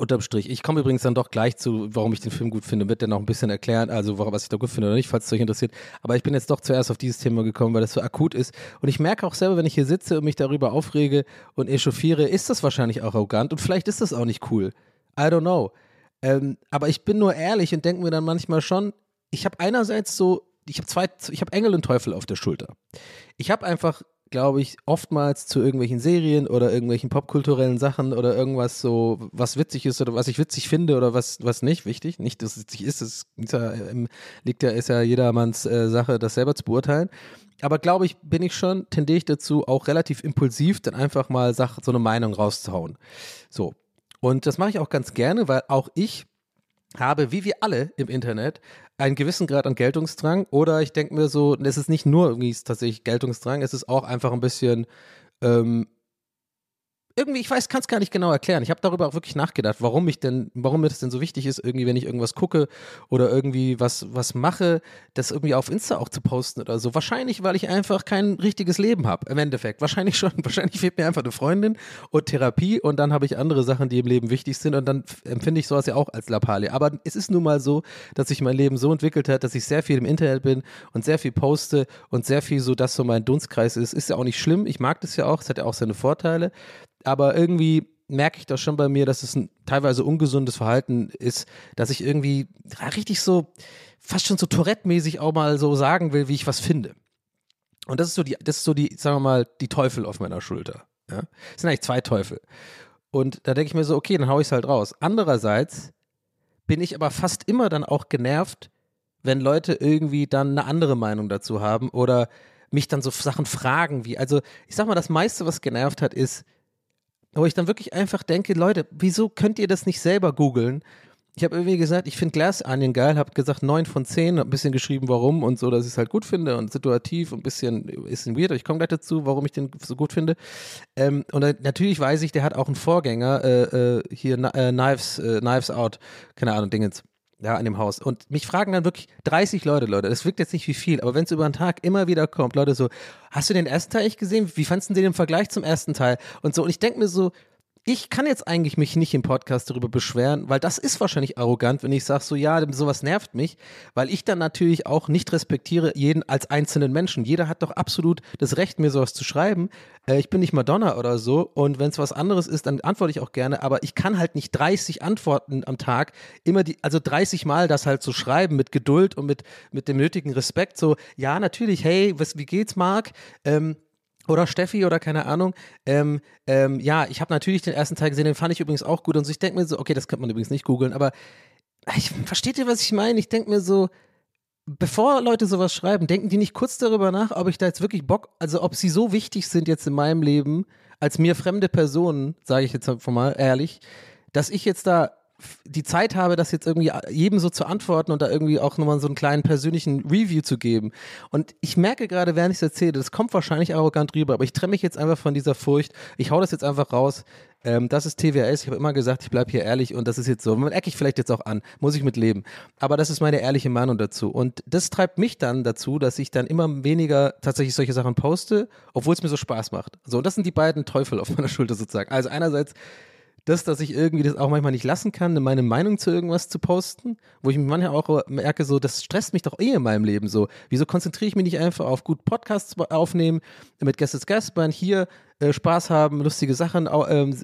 [SPEAKER 3] Unterm Strich. Ich komme übrigens dann doch gleich zu, warum ich den Film gut finde, wird dann noch ein bisschen erklären, also was ich da gut finde oder nicht, falls es euch interessiert. Aber ich bin jetzt doch zuerst auf dieses Thema gekommen, weil das so akut ist. Und ich merke auch selber, wenn ich hier sitze und mich darüber aufrege und echauffiere, ist das wahrscheinlich auch arrogant und vielleicht ist das auch nicht cool. I don't know. Ähm, aber ich bin nur ehrlich und denke mir dann manchmal schon, ich habe einerseits so, ich habe zwei, ich habe Engel und Teufel auf der Schulter. Ich habe einfach, glaube ich, oftmals zu irgendwelchen Serien oder irgendwelchen popkulturellen Sachen oder irgendwas so, was witzig ist oder was ich witzig finde oder was, was nicht wichtig. Nicht, dass es witzig ist, das ist ja, liegt ja, ist ja jedermanns äh, Sache, das selber zu beurteilen. Aber glaube ich, bin ich schon, tendiere ich dazu, auch relativ impulsiv dann einfach mal Sach so eine Meinung rauszuhauen. So. Und das mache ich auch ganz gerne, weil auch ich habe, wie wir alle im Internet, einen gewissen Grad an Geltungsdrang. Oder ich denke mir so, es ist nicht nur irgendwie tatsächlich Geltungsdrang, es ist auch einfach ein bisschen, ähm, irgendwie, ich weiß, kann es gar nicht genau erklären. Ich habe darüber auch wirklich nachgedacht, warum ich denn, warum mir das denn so wichtig ist, irgendwie, wenn ich irgendwas gucke oder irgendwie was, was mache, das irgendwie auf Insta auch zu posten oder so. Wahrscheinlich, weil ich einfach kein richtiges Leben habe, im Endeffekt. Wahrscheinlich schon. Wahrscheinlich fehlt mir einfach eine Freundin und Therapie und dann habe ich andere Sachen, die im Leben wichtig sind und dann empfinde ich sowas ja auch als Lappalie. Aber es ist nun mal so, dass sich mein Leben so entwickelt hat, dass ich sehr viel im Internet bin und sehr viel poste und sehr viel so, dass so mein Dunstkreis ist. Ist ja auch nicht schlimm. Ich mag das ja auch. Es hat ja auch seine Vorteile aber irgendwie merke ich das schon bei mir, dass es ein teilweise ungesundes Verhalten ist, dass ich irgendwie richtig so, fast schon so Tourette-mäßig auch mal so sagen will, wie ich was finde. Und das ist so die, das ist so die, sagen wir mal, die Teufel auf meiner Schulter. Ja? Das sind eigentlich zwei Teufel. Und da denke ich mir so, okay, dann hau ich es halt raus. Andererseits bin ich aber fast immer dann auch genervt, wenn Leute irgendwie dann eine andere Meinung dazu haben oder mich dann so Sachen fragen wie, also ich sag mal, das meiste, was genervt hat, ist, wo ich dann wirklich einfach denke, Leute, wieso könnt ihr das nicht selber googeln? Ich habe irgendwie gesagt, ich finde Glass Onion geil, habe gesagt 9 von 10, habe ein bisschen geschrieben, warum und so, dass ich es halt gut finde und situativ und ein bisschen, ist ein weird, ich komme gleich dazu, warum ich den so gut finde. Ähm, und äh, natürlich weiß ich, der hat auch einen Vorgänger, äh, äh, hier äh, Knives, äh, Knives Out, keine Ahnung, Dingens ja, in dem Haus. Und mich fragen dann wirklich 30 Leute, Leute, das wirkt jetzt nicht wie viel, aber wenn es über den Tag immer wieder kommt, Leute so, hast du den ersten Teil echt gesehen? Wie fandest du den im Vergleich zum ersten Teil? Und so, und ich denke mir so, ich kann jetzt eigentlich mich nicht im Podcast darüber beschweren, weil das ist wahrscheinlich arrogant, wenn ich sage, so ja, sowas nervt mich, weil ich dann natürlich auch nicht respektiere jeden als einzelnen Menschen. Jeder hat doch absolut das Recht, mir sowas zu schreiben. Äh, ich bin nicht Madonna oder so und wenn es was anderes ist, dann antworte ich auch gerne, aber ich kann halt nicht 30 Antworten am Tag, immer die, also 30 Mal das halt so schreiben mit Geduld und mit, mit dem nötigen Respekt. So, ja, natürlich, hey, was, wie geht's, Marc? Ähm, oder Steffi oder keine Ahnung. Ähm, ähm, ja, ich habe natürlich den ersten Teil gesehen, den fand ich übrigens auch gut. Und so, ich denke mir so, okay, das könnte man übrigens nicht googeln, aber ich, versteht ihr, was ich meine? Ich denke mir so, bevor Leute sowas schreiben, denken die nicht kurz darüber nach, ob ich da jetzt wirklich Bock, also ob sie so wichtig sind jetzt in meinem Leben, als mir fremde Personen, sage ich jetzt mal ehrlich, dass ich jetzt da die Zeit habe, das jetzt irgendwie jedem so zu antworten und da irgendwie auch nochmal so einen kleinen persönlichen Review zu geben. Und ich merke gerade, während ich es erzähle, das kommt wahrscheinlich arrogant rüber, aber ich trenne mich jetzt einfach von dieser Furcht. Ich hau das jetzt einfach raus. Ähm, das ist TWS. Ich habe immer gesagt, ich bleibe hier ehrlich und das ist jetzt so. Man ecke ich vielleicht jetzt auch an, muss ich mit leben. Aber das ist meine ehrliche Meinung dazu. Und das treibt mich dann dazu, dass ich dann immer weniger tatsächlich solche Sachen poste, obwohl es mir so Spaß macht. So, das sind die beiden Teufel auf meiner Schulter sozusagen. Also einerseits das, dass ich irgendwie das auch manchmal nicht lassen kann, meine Meinung zu irgendwas zu posten, wo ich mich manchmal auch merke, so, das stresst mich doch eh in meinem Leben so. Wieso konzentriere ich mich nicht einfach auf gut Podcasts aufnehmen, mit Guesses Gastbahn hier äh, Spaß haben, lustige Sachen auch, ähm,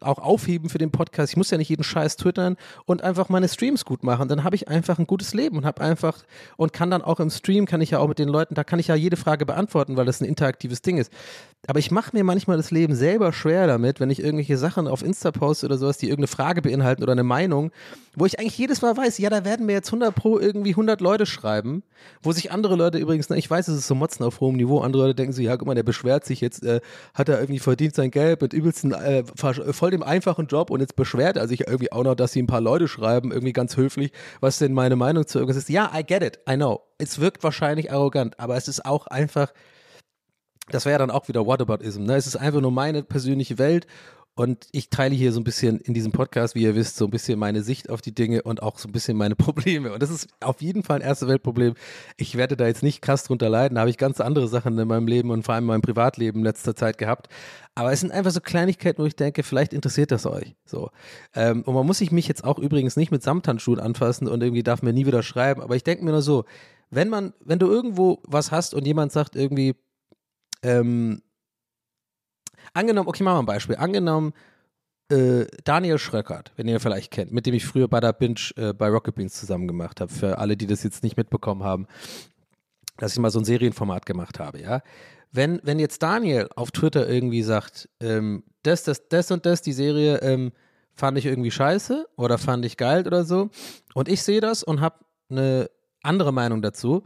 [SPEAKER 3] auch aufheben für den Podcast. Ich muss ja nicht jeden Scheiß twittern und einfach meine Streams gut machen. Dann habe ich einfach ein gutes Leben und habe einfach und kann dann auch im Stream, kann ich ja auch mit den Leuten, da kann ich ja jede Frage beantworten, weil das ein interaktives Ding ist. Aber ich mache mir manchmal das Leben selber schwer damit, wenn ich irgendwelche Sachen auf Insta poste oder sowas, die irgendeine Frage beinhalten oder eine Meinung, wo ich eigentlich jedes Mal weiß, ja, da werden mir jetzt 100 pro irgendwie 100 Leute schreiben, wo sich andere Leute übrigens, ich weiß, es ist so Motzen auf hohem Niveau, andere Leute denken so, ja, guck mal, der beschwert sich jetzt, äh, hat er irgendwie verdient sein Geld mit übelsten, äh, voll dem einfachen Job und jetzt beschwert er sich irgendwie auch noch, dass sie ein paar Leute schreiben, irgendwie ganz höflich, was denn meine Meinung zu irgendwas ist. Ja, I get it, I know. Es wirkt wahrscheinlich arrogant, aber es ist auch einfach, das wäre ja dann auch wieder Whataboutism, ne? Es ist einfach nur meine persönliche Welt und ich teile hier so ein bisschen in diesem Podcast, wie ihr wisst, so ein bisschen meine Sicht auf die Dinge und auch so ein bisschen meine Probleme. Und das ist auf jeden Fall ein erste Weltproblem. Ich werde da jetzt nicht krass drunter leiden. Da habe ich ganz andere Sachen in meinem Leben und vor allem in meinem Privatleben in letzter Zeit gehabt. Aber es sind einfach so Kleinigkeiten, wo ich denke, vielleicht interessiert das euch. So. Ähm, und man muss sich mich jetzt auch übrigens nicht mit Samthandschuhen anfassen und irgendwie darf mir nie wieder schreiben. Aber ich denke mir nur so, wenn man, wenn du irgendwo was hast und jemand sagt irgendwie, ähm, Angenommen, okay, machen wir ein Beispiel. Angenommen, äh, Daniel Schröckert, wenn ihr vielleicht kennt, mit dem ich früher bei der Binge äh, bei Rocket Beans zusammen gemacht habe, für alle, die das jetzt nicht mitbekommen haben, dass ich mal so ein Serienformat gemacht habe, ja. Wenn, wenn jetzt Daniel auf Twitter irgendwie sagt, ähm, das, das, das und das, die Serie ähm, fand ich irgendwie scheiße oder fand ich geil oder so, und ich sehe das und habe eine andere Meinung dazu,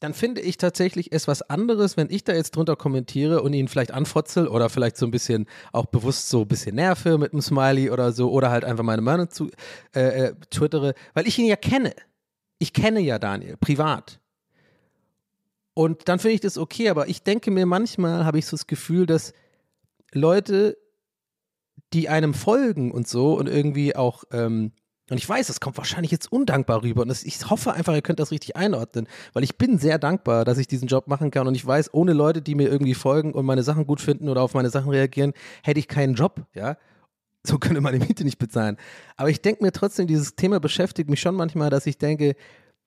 [SPEAKER 3] dann finde ich tatsächlich es was anderes, wenn ich da jetzt drunter kommentiere und ihn vielleicht anfotzel oder vielleicht so ein bisschen auch bewusst so ein bisschen nerve mit einem Smiley oder so oder halt einfach meine Meinung zu äh, äh, twittere, weil ich ihn ja kenne. Ich kenne ja Daniel privat. Und dann finde ich das okay, aber ich denke mir manchmal, habe ich so das Gefühl, dass Leute die einem folgen und so und irgendwie auch, ähm, und ich weiß, das kommt wahrscheinlich jetzt undankbar rüber und das, ich hoffe einfach, ihr könnt das richtig einordnen, weil ich bin sehr dankbar, dass ich diesen Job machen kann und ich weiß, ohne Leute, die mir irgendwie folgen und meine Sachen gut finden oder auf meine Sachen reagieren, hätte ich keinen Job, ja. So könnte meine Miete nicht bezahlen. Aber ich denke mir trotzdem, dieses Thema beschäftigt mich schon manchmal, dass ich denke,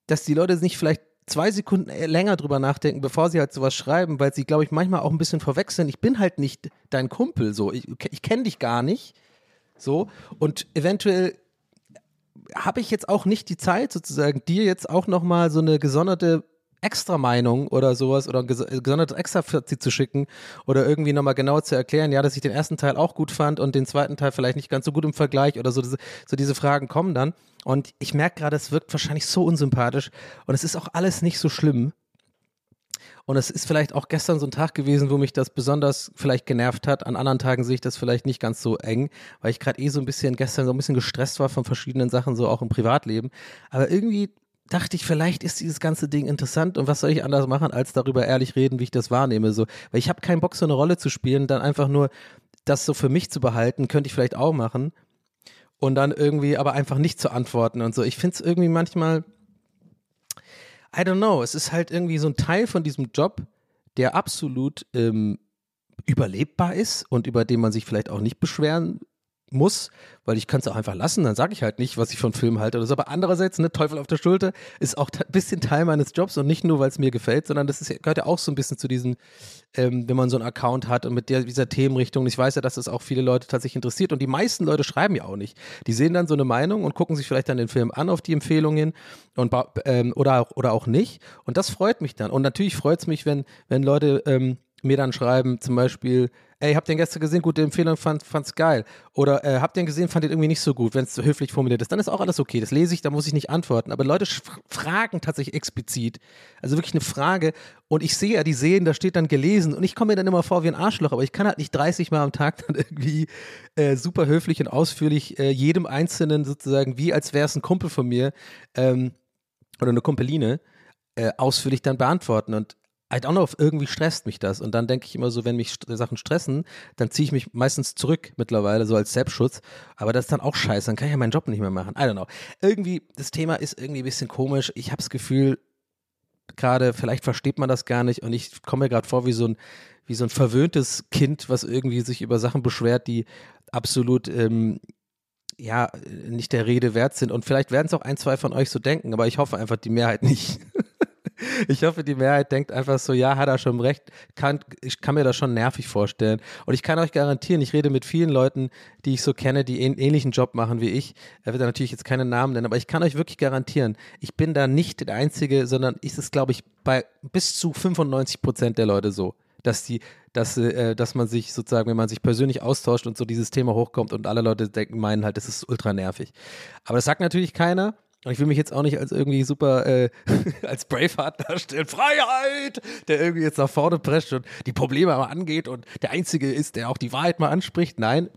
[SPEAKER 3] dass die Leute nicht vielleicht zwei Sekunden länger drüber nachdenken, bevor sie halt sowas schreiben, weil sie, glaube ich, manchmal auch ein bisschen verwechseln. Ich bin halt nicht dein Kumpel, so. Ich, ich kenne dich gar nicht, so. Und eventuell habe ich jetzt auch nicht die Zeit, sozusagen, dir jetzt auch nochmal so eine gesonderte Extra-Meinung oder sowas oder ein ges gesondertes Extra-Fazit zu schicken oder irgendwie nochmal genau zu erklären, ja, dass ich den ersten Teil auch gut fand und den zweiten Teil vielleicht nicht ganz so gut im Vergleich oder so. So diese Fragen kommen dann. Und ich merke gerade, es wirkt wahrscheinlich so unsympathisch und es ist auch alles nicht so schlimm. Und es ist vielleicht auch gestern so ein Tag gewesen, wo mich das besonders vielleicht genervt hat. An anderen Tagen sehe ich das vielleicht nicht ganz so eng, weil ich gerade eh so ein bisschen gestern so ein bisschen gestresst war von verschiedenen Sachen, so auch im Privatleben. Aber irgendwie dachte ich, vielleicht ist dieses ganze Ding interessant und was soll ich anders machen, als darüber ehrlich reden, wie ich das wahrnehme. So, weil ich habe keinen Bock, so eine Rolle zu spielen, dann einfach nur das so für mich zu behalten, könnte ich vielleicht auch machen. Und dann irgendwie aber einfach nicht zu antworten und so. Ich finde es irgendwie manchmal, I don't know, es ist halt irgendwie so ein Teil von diesem Job, der absolut ähm, überlebbar ist und über den man sich vielleicht auch nicht beschweren muss, weil ich kann es auch einfach lassen, dann sage ich halt nicht, was ich von Film halte oder so. Aber andererseits, ne, Teufel auf der Schulter ist auch ein bisschen Teil meines Jobs und nicht nur, weil es mir gefällt, sondern das ist, gehört ja auch so ein bisschen zu diesem, ähm, wenn man so einen Account hat und mit der, dieser Themenrichtung. Ich weiß ja, dass das auch viele Leute tatsächlich interessiert und die meisten Leute schreiben ja auch nicht. Die sehen dann so eine Meinung und gucken sich vielleicht dann den Film an auf die Empfehlungen und ähm, oder, oder auch nicht. Und das freut mich dann. Und natürlich freut es mich, wenn, wenn Leute ähm, mir dann schreiben, zum Beispiel, ey, habt ihr den gestern gesehen, gute Empfehlung, fand, fand's geil. Oder äh, habt ihr den gesehen, fand ihr irgendwie nicht so gut, wenn es höflich formuliert ist. Dann ist auch alles okay. Das lese ich, da muss ich nicht antworten. Aber Leute fragen tatsächlich explizit. Also wirklich eine Frage. Und ich sehe ja, die sehen, da steht dann gelesen. Und ich komme mir dann immer vor wie ein Arschloch, aber ich kann halt nicht 30 Mal am Tag dann irgendwie äh, super höflich und ausführlich äh, jedem Einzelnen sozusagen, wie als wäre es ein Kumpel von mir ähm, oder eine Kumpeline, äh, ausführlich dann beantworten. Und I don't know, irgendwie stresst mich das. Und dann denke ich immer so, wenn mich Sachen stressen, dann ziehe ich mich meistens zurück mittlerweile, so als Selbstschutz. Aber das ist dann auch scheiße, dann kann ich ja meinen Job nicht mehr machen. I don't know. Irgendwie, das Thema ist irgendwie ein bisschen komisch. Ich habe das Gefühl, gerade, vielleicht versteht man das gar nicht und ich komme mir gerade vor wie so ein, wie so ein verwöhntes Kind, was irgendwie sich über Sachen beschwert, die absolut ähm, ja nicht der Rede wert sind. Und vielleicht werden es auch ein, zwei von euch so denken, aber ich hoffe einfach die Mehrheit nicht. Ich hoffe, die Mehrheit denkt einfach so, ja, hat er schon recht. Kann, ich kann mir das schon nervig vorstellen. Und ich kann euch garantieren, ich rede mit vielen Leuten, die ich so kenne, die einen ähnlichen Job machen wie ich. Er wird da natürlich jetzt keine Namen nennen, aber ich kann euch wirklich garantieren, ich bin da nicht der Einzige, sondern ist es, glaube ich, bei bis zu 95 Prozent der Leute so dass die, dass, äh, dass man sich sozusagen, wenn man sich persönlich austauscht und so dieses Thema hochkommt und alle Leute denken, meinen halt, das ist ultra nervig. Aber das sagt natürlich keiner. Und ich will mich jetzt auch nicht als irgendwie super, äh, als Braveheart darstellen. Freiheit! Der irgendwie jetzt nach vorne prescht und die Probleme aber angeht und der Einzige ist, der auch die Wahrheit mal anspricht. Nein.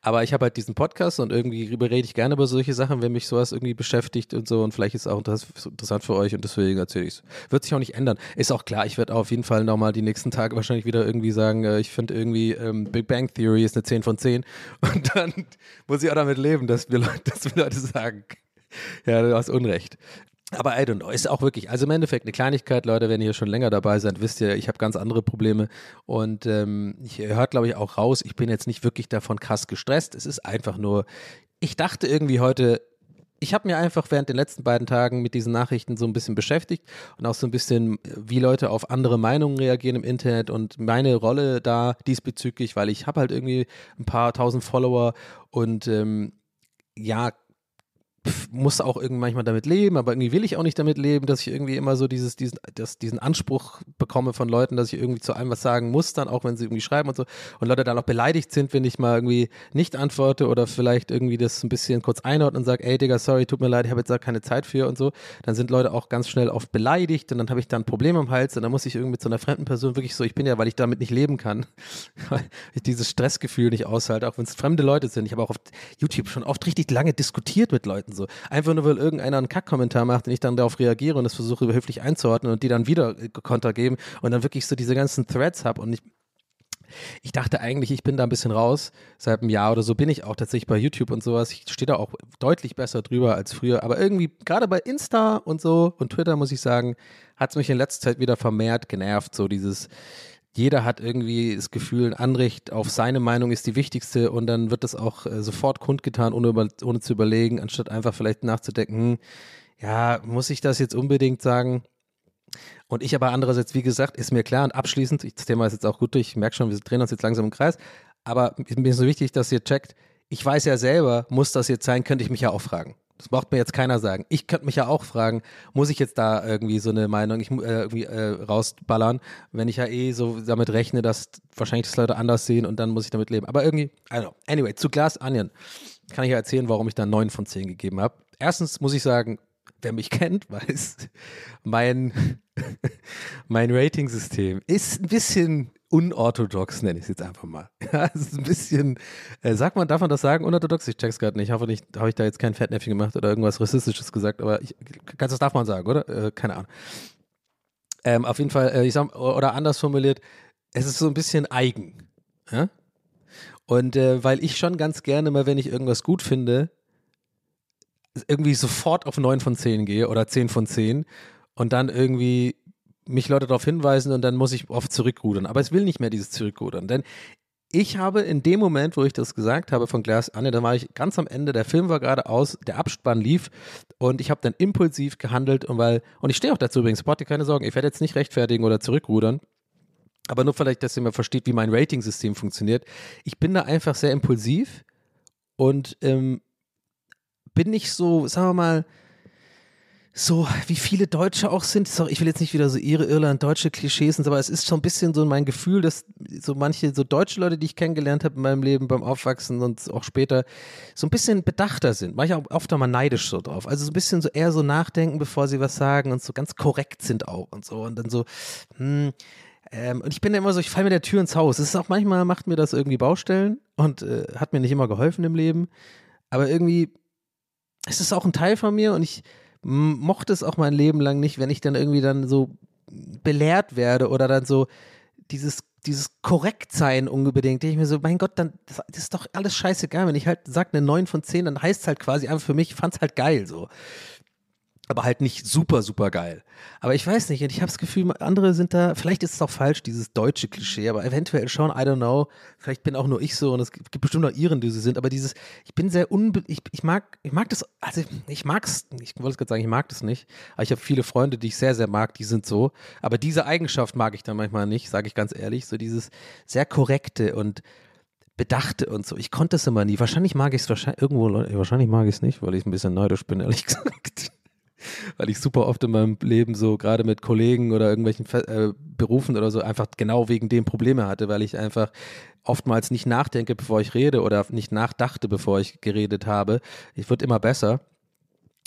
[SPEAKER 3] Aber ich habe halt diesen Podcast und irgendwie rede ich gerne über solche Sachen, wenn mich sowas irgendwie beschäftigt und so. Und vielleicht ist es auch interessant für euch und deswegen erzähle ich es. Wird sich auch nicht ändern. Ist auch klar, ich werde auf jeden Fall nochmal die nächsten Tage wahrscheinlich wieder irgendwie sagen, äh, ich finde irgendwie ähm, Big Bang Theory ist eine 10 von 10. Und dann muss ich auch damit leben, dass wir Leute, dass wir Leute sagen, ja, du hast Unrecht. Aber I don't know, ist auch wirklich, also im Endeffekt eine Kleinigkeit, Leute, wenn ihr schon länger dabei seid, wisst ihr, ich habe ganz andere Probleme und ähm, ich hört, glaube ich, auch raus, ich bin jetzt nicht wirklich davon krass gestresst. Es ist einfach nur, ich dachte irgendwie heute, ich habe mir einfach während den letzten beiden Tagen mit diesen Nachrichten so ein bisschen beschäftigt und auch so ein bisschen, wie Leute auf andere Meinungen reagieren im Internet und meine Rolle da diesbezüglich, weil ich habe halt irgendwie ein paar tausend Follower und ähm, ja, muss auch irgendwie manchmal damit leben, aber irgendwie will ich auch nicht damit leben, dass ich irgendwie immer so dieses, diesen, das, diesen Anspruch bekomme von Leuten, dass ich irgendwie zu allem was sagen muss, dann auch wenn sie irgendwie schreiben und so. Und Leute dann auch beleidigt sind, wenn ich mal irgendwie nicht antworte oder vielleicht irgendwie das ein bisschen kurz einordne und sage, ey Digga, sorry, tut mir leid, ich habe jetzt da keine Zeit für und so. Dann sind Leute auch ganz schnell oft beleidigt und dann habe ich dann ein Problem im Hals und dann muss ich irgendwie so einer fremden Person wirklich so, ich bin ja, weil ich damit nicht leben kann, weil ich dieses Stressgefühl nicht aushalte, auch wenn es fremde Leute sind. Ich habe auch auf YouTube schon oft richtig lange diskutiert mit Leuten so. Einfach nur, weil irgendeiner einen Kack-Kommentar macht und ich dann darauf reagiere und das versuche höflich einzuordnen und die dann wieder Konter geben und dann wirklich so diese ganzen Threads habe und ich Ich dachte eigentlich, ich bin da ein bisschen raus. Seit einem Jahr oder so bin ich auch tatsächlich bei YouTube und sowas. Ich stehe da auch deutlich besser drüber als früher. Aber irgendwie, gerade bei Insta und so und Twitter, muss ich sagen, hat es mich in letzter Zeit wieder vermehrt genervt. So dieses, jeder hat irgendwie das Gefühl, ein Anrecht auf seine Meinung ist die wichtigste und dann wird das auch äh, sofort kundgetan, ohne, über, ohne zu überlegen, anstatt einfach vielleicht nachzudenken, hm, ja, muss ich das jetzt unbedingt sagen? Und ich aber andererseits, wie gesagt, ist mir klar und abschließend, ich- das Thema ist jetzt auch gut durch, ich merke schon, wir drehen uns jetzt langsam im Kreis, aber mir ist so wichtig, dass ihr checkt, ich weiß ja selber, muss das jetzt sein, könnte ich mich ja auch fragen. Das braucht mir jetzt keiner sagen. Ich könnte mich ja auch fragen, muss ich jetzt da irgendwie so eine Meinung ich, äh, irgendwie äh, rausballern, wenn ich ja eh so damit rechne, dass wahrscheinlich das Leute anders sehen und dann muss ich damit leben. Aber irgendwie, also, anyway, zu Glass Onion kann ich ja erzählen, warum ich da 9 von 10 gegeben habe. Erstens muss ich sagen, wer mich kennt, weiß, mein, mein Ratingsystem ist ein bisschen unorthodox, nenne ich es jetzt einfach mal. Ja, es ist ein bisschen, äh, sagt man, darf man das sagen, unorthodox? Ich check's gerade nicht. Ich hoffe nicht, habe ich da jetzt kein Fettnäpfchen gemacht oder irgendwas Rassistisches gesagt, aber ich, das darf man sagen, oder? Äh, keine Ahnung. Ähm, auf jeden Fall, äh, ich sag, oder anders formuliert, es ist so ein bisschen eigen. Ja? Und äh, weil ich schon ganz gerne mal, wenn ich irgendwas gut finde, irgendwie sofort auf 9 von 10 gehe oder 10 von 10 und dann irgendwie mich Leute darauf hinweisen und dann muss ich oft zurückrudern. Aber es will nicht mehr dieses Zurückrudern, denn ich habe in dem Moment, wo ich das gesagt habe von Glass Anne, da war ich ganz am Ende, der Film war gerade aus, der Abspann lief und ich habe dann impulsiv gehandelt und weil, und ich stehe auch dazu übrigens, Spotty, keine Sorgen, ich werde jetzt nicht rechtfertigen oder zurückrudern, aber nur vielleicht, dass ihr mal versteht, wie mein Ratingsystem funktioniert. Ich bin da einfach sehr impulsiv und ähm, bin nicht so, sagen wir mal, so wie viele Deutsche auch sind. Auch- Ich will jetzt nicht wieder so ihre Irland-deutsche Klischees, aber es ist schon ein bisschen so mein Gefühl, dass so manche so deutsche Leute, die ich kennengelernt habe in meinem Leben beim Aufwachsen und auch später, so ein bisschen bedachter sind. Manche auch oft auch mal neidisch so drauf. Also so ein bisschen so eher so nachdenken, bevor sie was sagen und so ganz korrekt sind auch und so. Und dann so, hm, ähm, und ich bin ja immer so, ich falle mit der Tür ins Haus. Es ist auch manchmal, macht mir das irgendwie Baustellen und äh, hat mir nicht immer geholfen im Leben. Aber irgendwie es ist auch ein Teil von mir und ich mochte es auch mein Leben lang nicht, wenn ich dann irgendwie dann so belehrt werde oder dann so dieses dieses Korrektsein unbedingt. Denke ich mir so, mein Gott, dann das, das ist doch alles scheißegal. Wenn ich halt sage eine 9 von 10, dann heißt es halt quasi einfach für mich, ich fand es halt geil so. Aber halt nicht super, super geil. Aber ich weiß nicht, ich habe das Gefühl, andere sind da, vielleicht ist es auch falsch, dieses deutsche Klischee, aber eventuell schon, I don't know. Vielleicht bin auch nur ich so und es gibt bestimmt auch Iren, die so sind, aber dieses, ich bin sehr unbe, ich, ich mag, ich mag das, also ich mag's, ich wollte es gerade sagen, ich mag das nicht, aber ich habe viele Freunde, die ich sehr, sehr mag, die sind so. Aber diese Eigenschaft mag ich dann manchmal nicht, sage ich ganz ehrlich, so dieses sehr korrekte und bedachte und so. Ich konnte es immer nie. Wahrscheinlich mag ich es wahrscheinlich irgendwo, wahrscheinlich mag ich es nicht, weil ich ein bisschen neidisch bin, ehrlich gesagt weil ich super oft in meinem Leben so gerade mit Kollegen oder irgendwelchen äh, Berufen oder so einfach genau wegen dem Probleme hatte, weil ich einfach oftmals nicht nachdenke, bevor ich rede oder nicht nachdachte, bevor ich geredet habe. Ich wurde immer besser.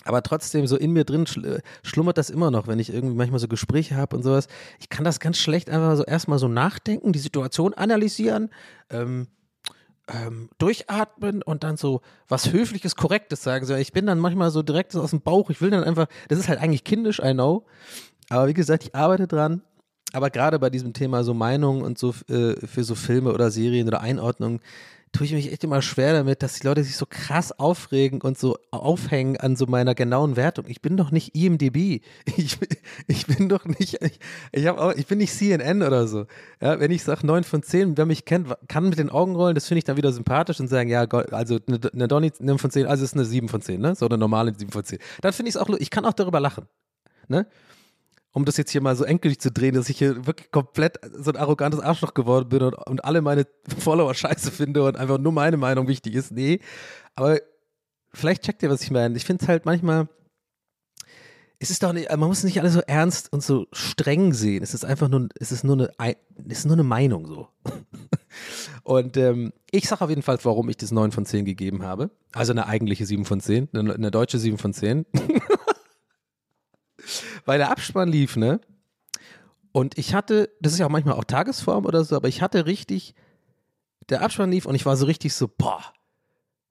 [SPEAKER 3] Aber trotzdem, so in mir drin schl schlummert das immer noch, wenn ich irgendwie manchmal so Gespräche habe und sowas. Ich kann das ganz schlecht einfach so erstmal so nachdenken, die Situation analysieren, ähm, ähm, durchatmen und dann so was Höfliches, Korrektes sagen. Ich bin dann manchmal so direkt aus dem Bauch. Ich will dann einfach, das ist halt eigentlich kindisch, I know. Aber wie gesagt, ich arbeite dran. Aber gerade bei diesem Thema so Meinungen und so äh, für so Filme oder Serien oder Einordnungen tue ich mich echt immer schwer damit, dass die Leute sich so krass aufregen und so aufhängen an so meiner genauen Wertung. Ich bin doch nicht IMDb. Ich, bin- ich bin doch nicht, ich, ich, auch, ich bin nicht CNN oder so. Ja, wenn ich sage 9 von 10, wer mich kennt, kann mit den Augen rollen, das finde ich dann wieder sympathisch und sagen, ja, also eine, eine Donny 9 von 10, also ist eine 7 von 10, ne? So eine normale 7 von 10. Dann finde ich es auch, ich kann auch darüber lachen. Ne? Um das jetzt hier mal so endgültig zu drehen, dass ich hier wirklich komplett so ein arrogantes Arschloch geworden bin und, und alle meine Follower scheiße finde und einfach nur meine Meinung wichtig ist. Nee, aber vielleicht checkt ihr, was ich meine. Ich finde es halt manchmal, es ist doch nicht, man muss nicht alles so ernst und so streng sehen. Es ist einfach nur, es ist nur eine, Ei- es ist nur eine Meinung so. Und ähm, ich sage auf jeden Fall, warum ich das 9 von 10 gegeben habe. Also eine eigentliche 7 von 10, eine, eine deutsche 7 von 10. Weil der Abspann lief, ne? Und ich hatte, das ist ja auch manchmal auch Tagesform oder so, aber ich hatte richtig, der Abspann lief und ich war so richtig so, boah,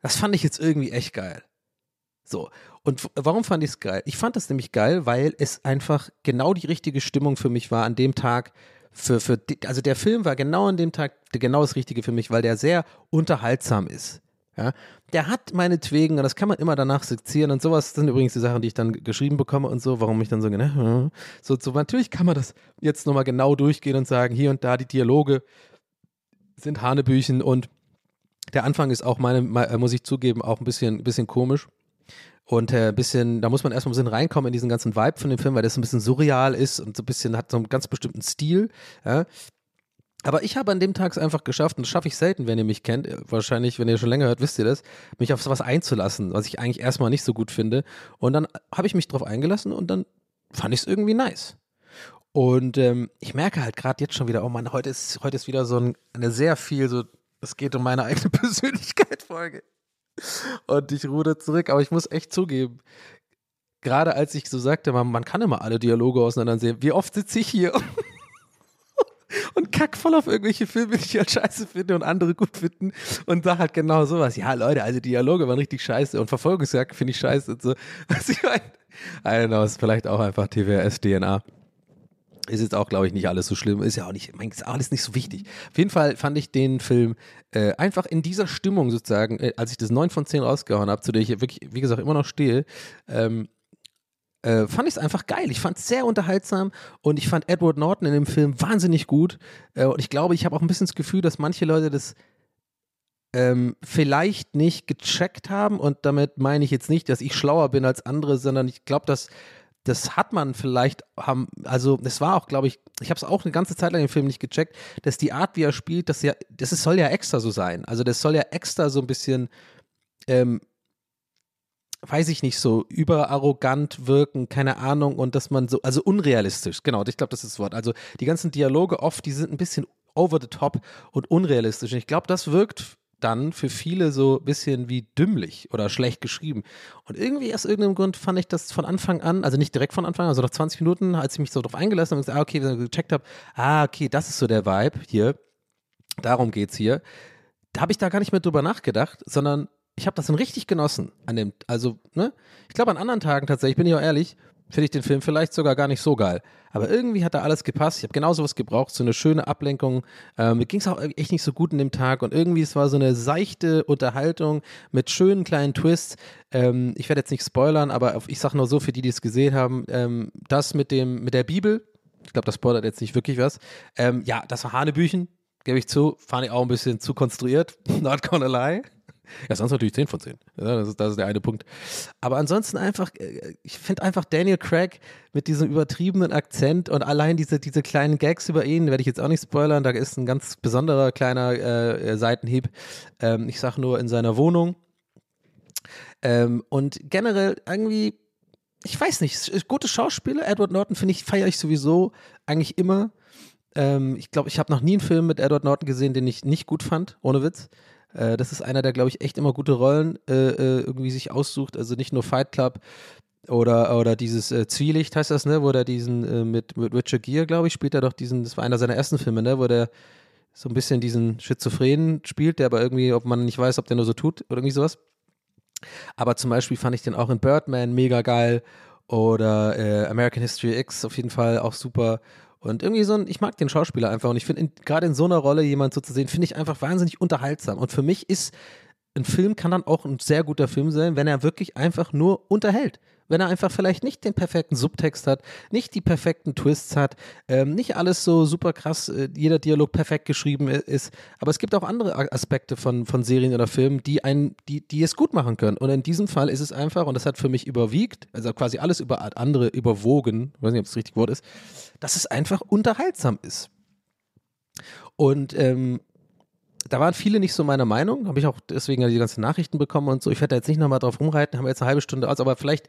[SPEAKER 3] das fand ich jetzt irgendwie echt geil. So. Und warum fand ich es geil? Ich fand das nämlich geil, weil es einfach genau die richtige Stimmung für mich war an dem Tag für, für, also der Film war genau an dem Tag genau das Richtige für mich, weil der sehr unterhaltsam ist. Ja, der hat meinetwegen, und das kann man immer danach sezieren und sowas sind übrigens die Sachen, die ich dann geschrieben bekomme und so, warum ich dann so, ne, so, so natürlich kann man das jetzt nochmal genau durchgehen und sagen, hier und da die Dialoge sind Hanebüchen und der Anfang ist auch meine, me- äh, muss ich zugeben, auch ein bisschen, bisschen komisch. Und äh, ein bisschen, da muss man erstmal ein bisschen reinkommen in diesen ganzen Vibe von dem Film, weil das ein bisschen surreal ist und so ein bisschen hat so einen ganz bestimmten Stil. Ja. Aber ich habe an dem Tag es einfach geschafft, und das schaffe ich selten, wenn ihr mich kennt, äh, wahrscheinlich, wenn ihr schon länger hört, wisst ihr das, mich auf sowas einzulassen, was ich eigentlich erstmal nicht so gut finde. Und dann habe ich mich drauf eingelassen und dann fand ich es irgendwie nice. Und ähm, ich merke halt gerade jetzt schon wieder, oh Mann, heute ist, heute ist wieder so ein, eine sehr viel, so, es geht um meine eigene Persönlichkeit Folge. Und ich ruder zurück, aber ich muss echt zugeben, gerade als ich so sagte, man, man kann immer alle Dialoge auseinandersehen, wie oft sitze ich hier und kack voll auf irgendwelche Filme, die ich halt scheiße finde und andere gut finden und sag halt genau sowas. Ja, Leute, also Dialoge waren richtig scheiße und Verfolgungsjagd finde ich scheiße und so. Was ich meine, I don't know, ist vielleicht auch einfach TWS-DNA. Ist jetzt auch, glaube ich, nicht alles so schlimm. Ist ja auch nicht, mein, ist alles nicht so wichtig. Auf jeden Fall fand ich den Film äh, einfach in dieser Stimmung sozusagen, äh, als ich das 9 von 10 rausgehauen habe, zu der ich wirklich, wie gesagt, immer noch stehe, ähm, äh, fand ich es einfach geil. Ich fand es sehr unterhaltsam und ich fand Edward Norton in dem Film wahnsinnig gut. Äh, und ich glaube, ich habe auch ein bisschen das Gefühl, dass manche Leute das ähm, vielleicht nicht gecheckt haben. Und damit meine ich jetzt nicht, dass ich schlauer bin als andere, sondern ich glaube, dass das hat man vielleicht haben, also das war auch, glaube ich, ich habe es auch eine ganze Zeit lang im Film nicht gecheckt, dass die Art, wie er spielt, das ja, das ist, soll ja extra so sein. Also das soll ja extra so ein bisschen, ähm, weiß ich nicht, so überarrogant wirken, keine Ahnung, und dass man so, also unrealistisch, genau, ich glaube, das ist das Wort. Also die ganzen Dialoge oft, die sind ein bisschen over the top und unrealistisch. Und ich glaube, das wirkt dann für viele so ein bisschen wie dümmlich oder schlecht geschrieben. Und irgendwie aus irgendeinem Grund fand ich das von Anfang an, also nicht direkt von Anfang an, also nach 20 Minuten, als ich mich so drauf eingelassen habe und gesagt, ah, okay, wenn ich gecheckt habe, ah, okay, das ist so der Vibe hier, darum geht's hier. Da habe ich da gar nicht mehr drüber nachgedacht, sondern ich habe das dann richtig genossen an dem, also, ne? Ich glaube, an anderen Tagen tatsächlich, bin ich auch ehrlich, finde ich den Film vielleicht sogar gar nicht so geil. Aber irgendwie hat da alles gepasst. Ich habe genau sowas gebraucht, so eine schöne Ablenkung. Ähm, mir ging es auch echt nicht so gut in dem Tag und irgendwie es war so eine seichte Unterhaltung mit schönen kleinen Twists. Ähm, ich werde jetzt nicht spoilern, aber ich sage nur so für die, die es gesehen haben, ähm, das mit dem mit der Bibel. Ich glaube, das spoilert jetzt nicht wirklich was. Ähm, ja, das war Hanebüchen, gebe ich zu. Fand ich auch ein bisschen zu konstruiert. Not gonna lie. Ja, sonst natürlich 10 von 10. Ja, das, ist, das ist der eine Punkt. Aber ansonsten einfach, äh, ich finde einfach Daniel Craig mit diesem übertriebenen Akzent und allein diese, diese kleinen Gags über ihn, werde ich jetzt auch nicht spoilern, da ist ein ganz besonderer kleiner äh, Seitenhieb. Ähm, ich sage nur in seiner Wohnung. Ähm, und generell irgendwie, ich weiß nicht, gute Schauspieler, Edward Norton finde ich, feiere ich sowieso eigentlich immer. Ähm, ich glaube, ich habe noch nie einen Film mit Edward Norton gesehen, den ich nicht gut fand, ohne Witz. Äh, das ist einer, der, glaube ich, echt immer gute Rollen äh, äh, irgendwie sich aussucht. Also nicht nur Fight Club oder, oder dieses äh, Zwielicht heißt das, ne, wo der diesen äh, mit, mit Richard Gere, glaube ich, spielt er doch diesen, das war einer seiner ersten Filme, ne, wo der so ein bisschen diesen Schizophrenen spielt, der aber irgendwie, ob man nicht weiß, ob der nur so tut oder irgendwie sowas. Aber zum Beispiel fand ich den auch in Birdman mega geil oder äh, American History X auf jeden Fall auch super. Und irgendwie so ein, ich mag den Schauspieler einfach und ich finde, gerade in so einer Rolle jemand so zu sehen, finde ich einfach wahnsinnig unterhaltsam. Und für mich ist, ein Film kann dann auch ein sehr guter Film sein, wenn er wirklich einfach nur unterhält. Wenn er einfach vielleicht nicht den perfekten Subtext hat, nicht die perfekten Twists hat, ähm, nicht alles so super krass, äh, jeder Dialog perfekt geschrieben ist. Aber es gibt auch andere Aspekte von, von Serien oder Filmen, die, einen, die, die es gut machen können. Und in diesem Fall ist es einfach, und das hat für mich überwiegt, also quasi alles über andere überwogen, ich weiß nicht, ob das richtige Wort ist, dass es einfach unterhaltsam ist. Und ähm, da waren viele nicht so meiner Meinung, habe ich auch deswegen ja die ganzen Nachrichten bekommen und so. Ich werde da jetzt nicht nochmal drauf rumreiten, haben wir jetzt eine halbe Stunde aus, aber vielleicht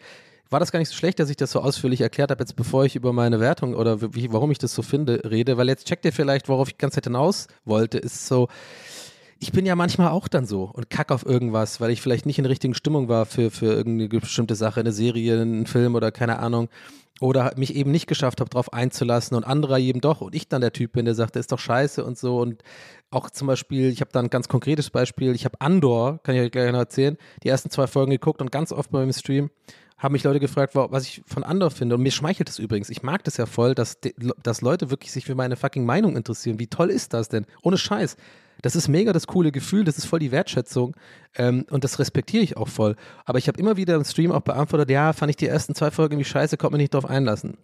[SPEAKER 3] war das gar nicht so schlecht, dass ich das so ausführlich erklärt habe, jetzt bevor ich über meine Wertung oder wie, warum ich das so finde, rede, weil jetzt checkt ihr vielleicht, worauf ich die ganze Zeit hinaus wollte, ist so, ich bin ja manchmal auch dann so und kack auf irgendwas, weil ich vielleicht nicht in der richtigen Stimmung war für, für irgendeine bestimmte Sache, eine Serie, einen Film oder keine Ahnung. Oder mich eben nicht geschafft habe, darauf einzulassen und anderer jedem doch. Und ich dann der Typ bin, der sagt, das ist doch scheiße und so. Und auch zum Beispiel, ich habe da ein ganz konkretes Beispiel. Ich habe Andor, kann ich euch gleich noch erzählen, die ersten zwei Folgen geguckt und ganz oft beim Stream. haben mich Leute gefragt, wa- was ich von Andor finde. Und mir schmeichelt es übrigens. Ich mag das ja voll, dass, dass Leute wirklich sich für meine fucking Meinung interessieren. Wie toll ist das denn? Ohne Scheiß. Das ist mega das coole Gefühl, das ist voll die Wertschätzung ähm, und das respektiere ich auch voll. Aber ich habe immer wieder im Stream auch beantwortet, ja, fand ich die ersten zwei Folgen irgendwie scheiße, konnte mich nicht drauf einlassen.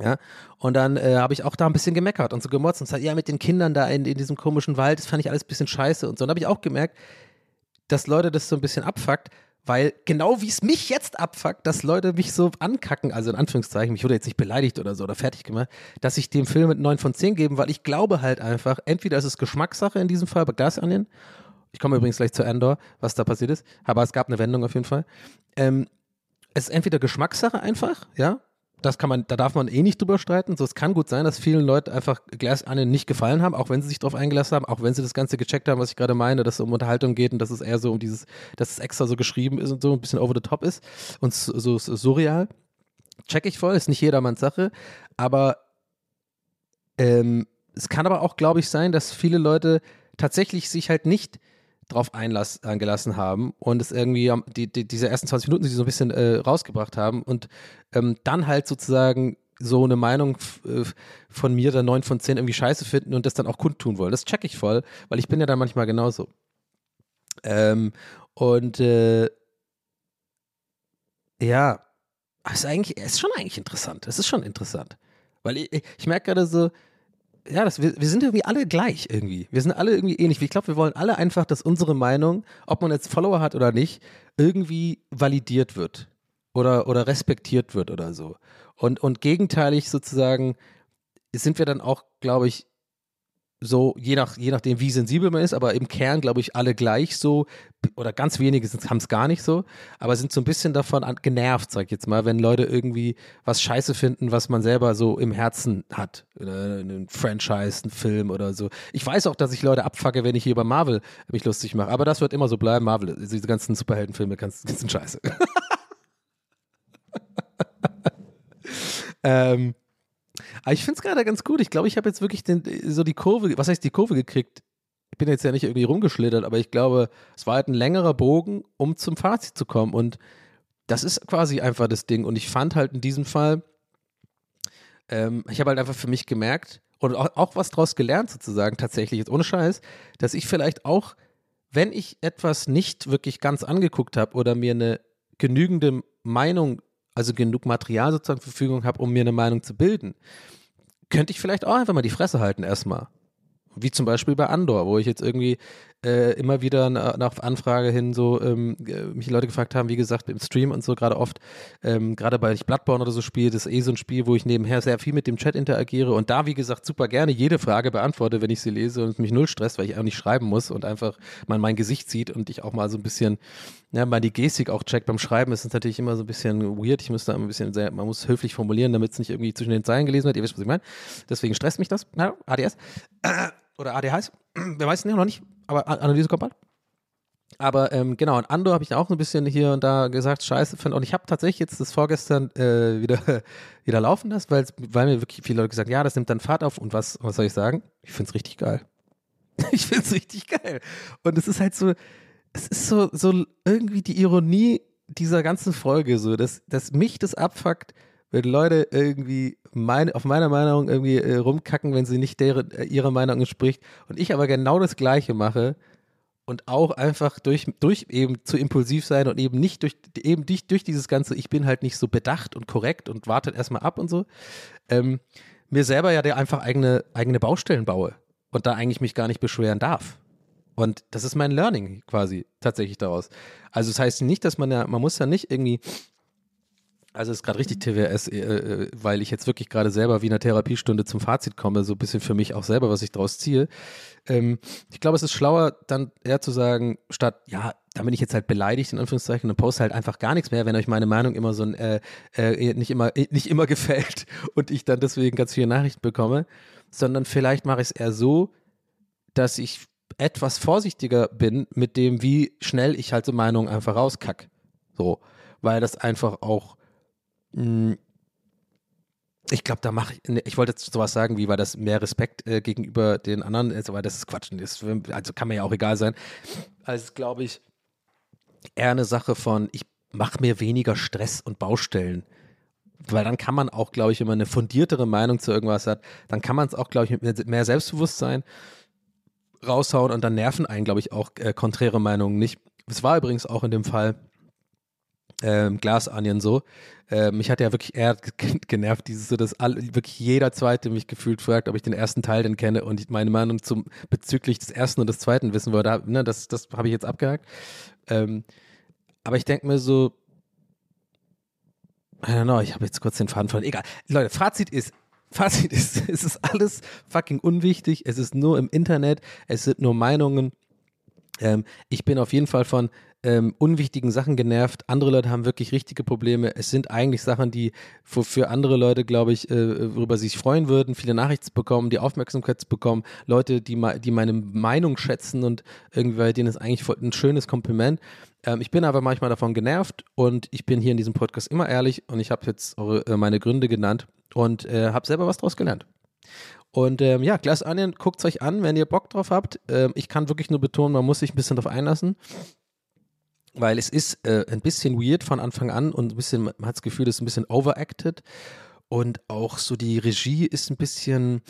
[SPEAKER 3] Ja, und dann äh, habe ich auch da ein bisschen gemeckert und so gemotzt und gesagt, ja, mit den Kindern da in, in diesem komischen Wald, das fand ich alles ein bisschen scheiße und so. Und dann habe ich auch gemerkt, dass Leute das so ein bisschen abfuckt, weil genau wie es mich jetzt abfuckt, dass Leute mich so ankacken, also in Anführungszeichen, mich wurde jetzt nicht beleidigt oder so oder fertig gemacht, dass ich dem Film mit 9 von 10 geben, weil ich glaube halt einfach, entweder ist es Geschmackssache in diesem Fall bei Gas Onion, ich komme übrigens gleich zu Endor, was da passiert ist, aber es gab eine Wendung auf jeden Fall. Ähm, es ist entweder Geschmackssache einfach, ja, das kann man, da darf man eh nicht drüber streiten. So, es kann gut sein, dass vielen Leuten einfach Glass Onion nicht gefallen haben, auch wenn sie sich darauf eingelassen haben, auch wenn sie das Ganze gecheckt haben, was ich gerade meine, dass es um Unterhaltung geht und dass es eher so um dieses, dass es extra so geschrieben ist und so ein bisschen over the top ist und so, so, so surreal. Check ich voll, ist nicht jedermanns Sache, aber ähm, es kann aber auch, glaube ich, sein, dass viele Leute tatsächlich sich halt nicht drauf eingelassen haben und es irgendwie die, die, diese ersten 20 Minuten sie so ein bisschen äh, rausgebracht haben und ähm, dann halt sozusagen so eine Meinung äh, von mir, der 9 von 10 irgendwie scheiße finden und das dann auch kundtun wollen. Das check ich voll, weil ich bin ja da manchmal genauso. Ähm, und äh, ja, es ist eigentlich, es ist schon eigentlich interessant. Es ist schon interessant. Weil ich- ich merke gerade so, ja, das, wir, wir sind irgendwie alle gleich irgendwie. Wir sind alle irgendwie ähnlich. Ich glaube, wir wollen alle einfach, dass unsere Meinung, ob man jetzt Follower hat oder nicht, irgendwie validiert wird oder, oder respektiert wird oder so. Und, und gegenteilig sozusagen sind wir dann auch, glaube ich, so, je, nach, je nachdem, wie sensibel man ist, aber im Kern, glaube ich, alle gleich so, oder ganz wenige haben es gar nicht so, aber sind so ein bisschen davon an, genervt, sag ich jetzt mal, wenn Leute irgendwie was scheiße finden, was man selber so im Herzen hat. Oder Ein Franchise, ein Film oder so. Ich weiß auch, dass ich Leute abfacke, wenn ich hier über Marvel mich lustig mache, aber das wird immer so bleiben. Marvel, diese ganzen Superheldenfilme, ganz, ganz sind scheiße. ähm, aber ich finde es gerade ganz gut. Ich glaube, ich habe jetzt wirklich den, so die Kurve, was heißt die Kurve gekriegt? Ich bin jetzt ja nicht irgendwie rumgeschlittert, aber ich glaube, es war halt ein längerer Bogen, um zum Fazit zu kommen. Und das ist quasi einfach das Ding. Und ich fand halt in diesem Fall, ähm, ich habe halt einfach für mich gemerkt und auch, auch was draus gelernt sozusagen, tatsächlich, jetzt ohne Scheiß, dass ich vielleicht auch, wenn ich etwas nicht wirklich ganz angeguckt habe oder mir eine genügende Meinung, also genug Material sozusagen zur Verfügung habe, um mir eine Meinung zu bilden, könnte ich vielleicht auch einfach mal die Fresse halten erstmal. Wie zum Beispiel bei Andor, wo ich jetzt irgendwie äh, immer wieder na- nach Anfrage hin so ähm, äh, mich Leute gefragt haben, wie gesagt, im Stream und so gerade oft, ähm, gerade weil ich Bloodborne oder so spiele, das ist eh so ein Spiel, wo ich nebenher sehr viel mit dem Chat interagiere und da, wie gesagt, super gerne jede Frage beantworte, wenn ich sie lese und mich null stresst, weil ich auch nicht schreiben muss und einfach man mein Gesicht sieht und ich auch mal so ein bisschen, ja, mal die Gestik auch check. Beim Schreiben, ist es natürlich immer so ein bisschen weird, ich muss da ein bisschen sehr, man muss höflich formulieren, damit es nicht irgendwie zwischen den Zeilen gelesen wird, ihr wisst, was ich meine, deswegen stresst mich das, ADS, oder ADHS, wer weiß es noch nicht, aber Analyse kommt bald. Aber ähm, genau, und Andor habe ich auch ein bisschen hier und da gesagt, scheiße, fand, und ich habe tatsächlich jetzt das vorgestern äh, wieder, wieder laufen lassen, weil, mir wirklich viele Leute gesagt ja, das nimmt dann Fahrt auf und was, was soll ich sagen? Ich finde es richtig geil. ich finde es richtig geil. Und es ist halt so, es ist so, so irgendwie die Ironie dieser ganzen Folge, so, dass, dass mich das abfuckt, wenn Leute irgendwie meine, auf meiner Meinung irgendwie äh, rumkacken, wenn sie nicht deren, äh, ihrer Meinung entspricht und ich aber genau das Gleiche mache und auch einfach durch, durch eben zu impulsiv sein und eben nicht durch, eben nicht durch dieses ganze, ich bin halt nicht so bedacht und korrekt und wartet erstmal ab und so, ähm, mir selber ja der einfach eigene, eigene Baustellen baue und da eigentlich mich gar nicht beschweren darf. Und das ist mein Learning quasi tatsächlich daraus. Also das heißt nicht, dass man ja, man muss ja nicht irgendwie, also ist gerade richtig TWS, äh, äh, weil ich jetzt wirklich gerade selber wie in einer Therapiestunde zum Fazit komme, so ein bisschen für mich auch selber, was ich daraus ziehe. Ähm, ich glaube, es ist schlauer, dann eher zu sagen, statt, ja, da bin ich jetzt halt beleidigt, in Anführungszeichen, und poste halt einfach gar nichts mehr, wenn euch meine Meinung immer so ein, äh, äh, nicht immer, äh, nicht immer gefällt und ich dann deswegen ganz viele Nachrichten bekomme, sondern vielleicht mache ich es eher so, dass ich etwas vorsichtiger bin mit dem, wie schnell ich halt so Meinungen einfach rauskack. So, weil das einfach auch ich glaube, da mache ich, ne, ich wollte jetzt sowas sagen, wie war das mehr Respekt äh, gegenüber den anderen, also, weil das ist Quatsch, das, also kann mir ja auch egal sein. Also glaube ich, eher eine Sache von, ich mach mir weniger Stress und Baustellen. Weil dann kann man auch, glaube ich, wenn man eine fundiertere Meinung zu irgendwas hat, dann kann man es auch, glaube ich, mit mehr Selbstbewusstsein raushauen und dann nerven einen, glaube ich, auch äh, konträre Meinungen nicht. Es war übrigens auch in dem Fall ähm, Glass Onion so. Äh, mich hat ja wirklich eher genervt, dieses so, dass all, wirklich jeder Zweite mich gefühlt fragt, ob ich den ersten Teil denn kenne und meine Meinung zum bezüglich des ersten und des zweiten wissen wollte. Ne, das das habe ich jetzt abgehakt. Ähm, aber ich denke mir so, I don't know, ich habe jetzt kurz den Faden verloren. Egal. Leute, Fazit ist, Fazit ist, es ist alles fucking unwichtig. Es ist nur im Internet. Es sind nur Meinungen. Ähm, ich bin auf jeden Fall von ähm, unwichtigen Sachen genervt. Andere Leute haben wirklich richtige Probleme. Es sind eigentlich Sachen, die für, für andere Leute, glaube ich, äh, worüber sie sich freuen würden, viele Nachrichten zu bekommen, die Aufmerksamkeit zu bekommen, Leute, die, die meine Meinung schätzen und irgendwie denen ist eigentlich ein schönes Kompliment. Ähm, ich bin aber manchmal davon genervt und ich bin hier in diesem Podcast immer ehrlich und ich habe jetzt eure, äh, meine Gründe genannt und äh, habe selber was draus gelernt. Und ähm, ja, Glass Onion, guckt es euch an, wenn ihr Bock drauf habt. Ähm, ich kann wirklich nur betonen, man muss sich ein bisschen drauf einlassen, weil es ist äh, ein bisschen weird von Anfang an und ein bisschen, man hat das Gefühl, es ist ein bisschen overacted. Und auch so die Regie ist ein bisschen